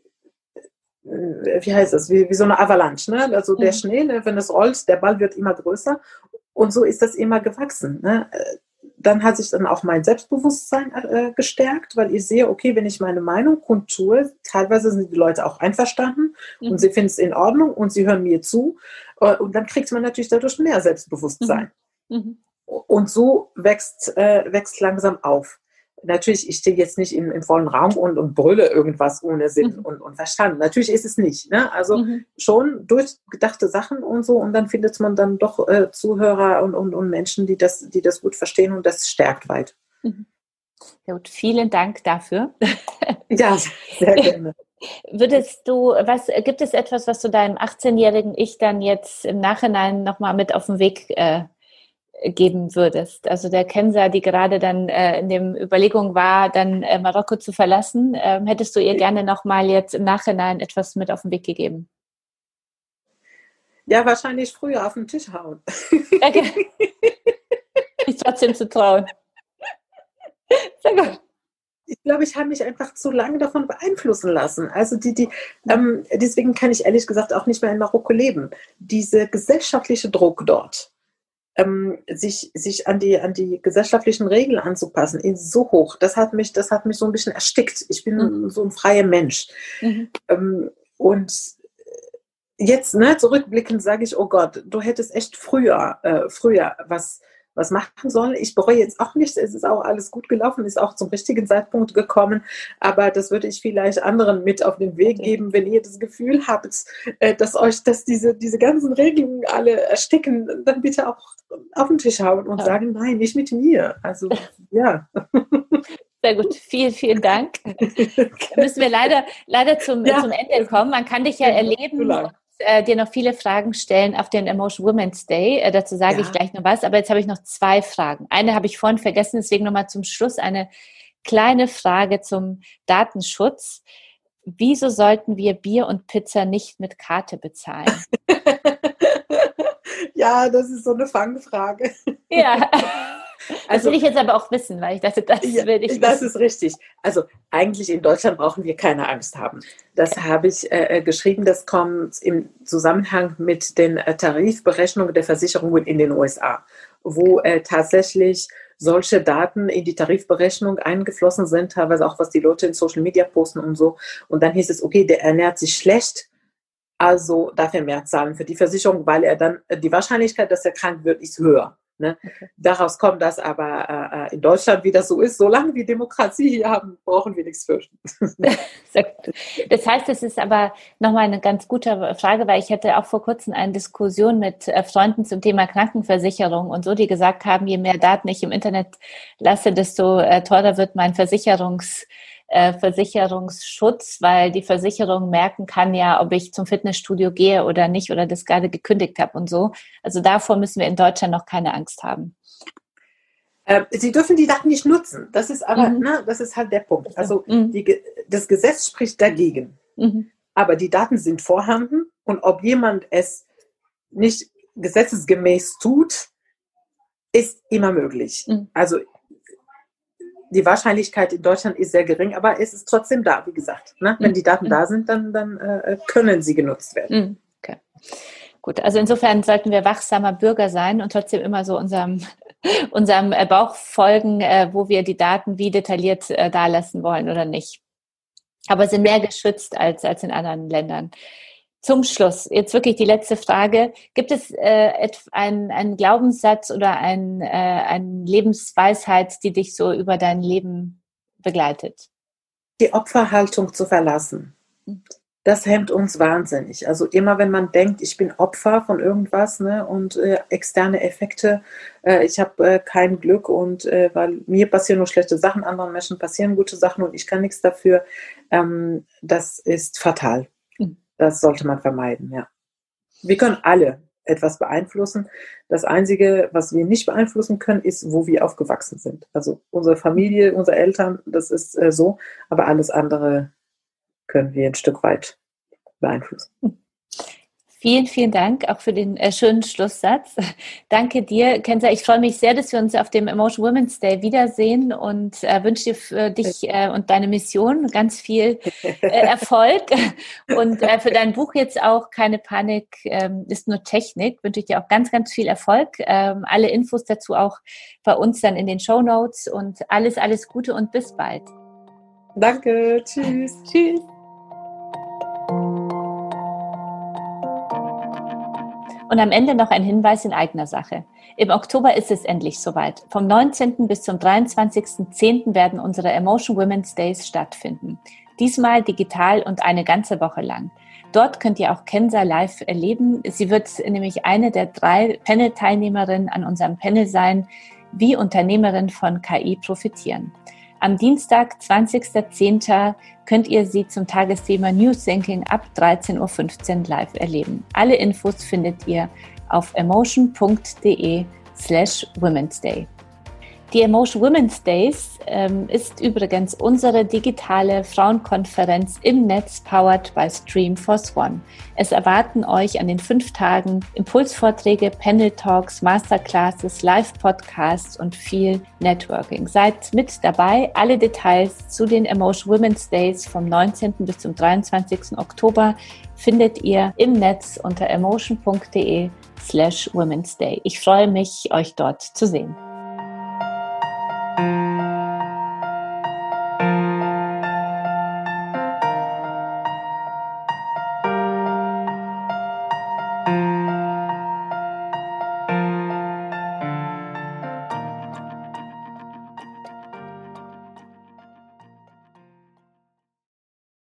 B: äh, wie heißt das, wie, wie so eine Avalanche, ne? Also der mhm. Schnee, ne, wenn es rollt, der Ball wird immer größer und so ist das immer gewachsen. Ne? Dann hat sich dann auch mein Selbstbewusstsein äh, gestärkt, weil ich sehe, okay, wenn ich meine Meinung kundtue, teilweise sind die Leute auch einverstanden mhm. und sie finden es in Ordnung und sie hören mir zu. Äh, und dann kriegt man natürlich dadurch mehr Selbstbewusstsein. Mhm. Mhm. Und so wächst, äh, wächst langsam auf natürlich, ich stehe jetzt nicht im, im vollen Raum und, und brülle irgendwas ohne Sinn mhm. und, und Verstand. Natürlich ist es nicht. Ne? Also mhm. schon durchgedachte Sachen und so und dann findet man dann doch äh, Zuhörer und, und, und Menschen, die das, die das gut verstehen und das stärkt weit.
A: Mhm. Ja, gut, vielen Dank dafür.
B: ja, sehr gerne.
A: Würdest du, was gibt es etwas, was du deinem 18-jährigen Ich dann jetzt im Nachhinein nochmal mit auf den Weg äh, geben würdest? Also der Kenser, die gerade dann äh, in dem Überlegung war, dann äh, Marokko zu verlassen, ähm, hättest du ihr gerne nochmal jetzt im Nachhinein etwas mit auf den Weg gegeben?
B: Ja, wahrscheinlich früher auf den Tisch hauen.
A: Okay. Mich trotzdem zu trauen.
B: Sehr gut ich glaube, ich habe mich einfach zu lange davon beeinflussen lassen. Also die, die, ähm, deswegen kann ich ehrlich gesagt auch nicht mehr in Marokko leben. Diese gesellschaftliche Druck dort, ähm, sich, sich an, die, an die gesellschaftlichen Regeln anzupassen, ist so hoch. Das hat mich, das hat mich so ein bisschen erstickt. Ich bin mhm. so ein freier Mensch. Mhm. Ähm, und jetzt, ne, zurückblickend sage ich, oh Gott, du hättest echt früher, äh, früher was was machen sollen. Ich bereue jetzt auch nichts. Es ist auch alles gut gelaufen, ist auch zum richtigen Zeitpunkt gekommen. Aber das würde ich vielleicht anderen mit auf den Weg geben, wenn ihr das Gefühl habt, äh, dass euch, dass diese, diese ganzen Regelungen alle ersticken, dann bitte auch auf den Tisch hauen und ja. sagen, nein, nicht mit mir. Also, ja.
A: Sehr gut, vielen, vielen Dank. Müssen wir leider, leider zum, ja. zum Ende kommen. Man kann dich ja erleben äh, dir noch viele Fragen stellen auf den Emotion Women's Day. Äh, dazu sage ja. ich gleich noch was. Aber jetzt habe ich noch zwei Fragen. Eine habe ich vorhin vergessen, deswegen nochmal zum Schluss eine kleine Frage zum Datenschutz. Wieso sollten wir Bier und Pizza nicht mit Karte bezahlen?
B: Ja, das ist so eine Fangfrage.
A: Ja. Das will ich jetzt aber auch wissen, weil ich dachte, das
B: ja,
A: will ich wissen.
B: Das ist richtig. Also eigentlich in Deutschland brauchen wir keine Angst haben. Das habe ich äh, äh, geschrieben, das kommt im Zusammenhang mit den äh, Tarifberechnungen der Versicherungen in den USA, wo äh, tatsächlich solche Daten in die Tarifberechnung eingeflossen sind, teilweise auch was die Leute in Social Media posten und so. Und dann hieß es, okay, der ernährt sich schlecht, also darf er mehr zahlen für die Versicherung, weil er dann die Wahrscheinlichkeit, dass er krank wird, ist höher. Ne? Okay. Daraus kommt das aber äh, äh, in Deutschland, wie das so ist, solange wir Demokratie hier haben, brauchen wir nichts fürchten.
A: das heißt, es ist aber nochmal eine ganz gute Frage, weil ich hatte auch vor kurzem eine Diskussion mit äh, Freunden zum Thema Krankenversicherung und so, die gesagt haben, je mehr Daten ich im Internet lasse, desto äh, teurer wird mein Versicherungs äh, Versicherungsschutz, weil die Versicherung merken kann ja, ob ich zum Fitnessstudio gehe oder nicht oder das gerade gekündigt habe und so. Also davor müssen wir in Deutschland noch keine Angst haben.
B: Äh, Sie dürfen die Daten nicht nutzen. Das ist aber, mhm. na, das ist halt der Punkt. Also mhm. die, das Gesetz spricht dagegen. Mhm. Aber die Daten sind vorhanden und ob jemand es nicht gesetzesgemäß tut, ist immer möglich. Mhm. Also die Wahrscheinlichkeit in Deutschland ist sehr gering, aber es ist trotzdem da, wie gesagt. Ne? Wenn die Daten da sind, dann, dann äh, können sie genutzt werden.
A: Mhm. Okay. Gut, also insofern sollten wir wachsamer Bürger sein und trotzdem immer so unserem, unserem äh, Bauch folgen, äh, wo wir die Daten wie detailliert äh, dalassen wollen oder nicht. Aber sind mehr geschützt als, als in anderen Ländern. Zum Schluss, jetzt wirklich die letzte Frage. Gibt es äh, einen, einen Glaubenssatz oder ein, äh, eine Lebensweisheit, die dich so über dein Leben begleitet?
B: Die Opferhaltung zu verlassen. Das hemmt uns wahnsinnig. Also immer wenn man denkt, ich bin Opfer von irgendwas ne, und äh, externe Effekte, äh, ich habe äh, kein Glück und äh, weil mir passieren nur schlechte Sachen, anderen Menschen passieren gute Sachen und ich kann nichts dafür, ähm, das ist fatal. Das sollte man vermeiden, ja. Wir können alle etwas beeinflussen. Das Einzige, was wir nicht beeinflussen können, ist, wo wir aufgewachsen sind. Also unsere Familie, unsere Eltern, das ist äh, so, aber alles andere können wir ein Stück weit beeinflussen.
A: Vielen, vielen Dank auch für den äh, schönen Schlusssatz. Danke dir, Kenza. Ich freue mich sehr, dass wir uns auf dem Emotion Women's Day wiedersehen und äh, wünsche dir für dich äh, und deine Mission ganz viel äh, Erfolg. und äh, für dein Buch jetzt auch keine Panik, ähm, ist nur Technik. Wünsche ich dir auch ganz, ganz viel Erfolg. Ähm, alle Infos dazu auch bei uns dann in den Show Notes und alles, alles Gute und bis bald.
B: Danke. Tschüss.
A: Tschüss. Und am Ende noch ein Hinweis in eigener Sache. Im Oktober ist es endlich soweit. Vom 19. bis zum 23.10. werden unsere Emotion Women's Days stattfinden. Diesmal digital und eine ganze Woche lang. Dort könnt ihr auch Kenza live erleben. Sie wird nämlich eine der drei Panel-Teilnehmerinnen an unserem Panel sein, wie Unternehmerin von KI profitieren. Am Dienstag, 20.10. könnt ihr sie zum Tagesthema New Thinking ab 13.15 Uhr live erleben. Alle Infos findet ihr auf emotion.de slash Women's Day. Die Emotion Women's Days ähm, ist übrigens unsere digitale Frauenkonferenz im Netz powered by Streamforce One. Es erwarten euch an den fünf Tagen Impulsvorträge, Panel Talks, Masterclasses, Live-Podcasts und viel Networking. Seid mit dabei. Alle Details zu den Emotion Women's Days vom 19. bis zum 23. Oktober findet ihr im Netz unter emotion.de slash Women's Day. Ich freue mich, euch dort zu sehen. Música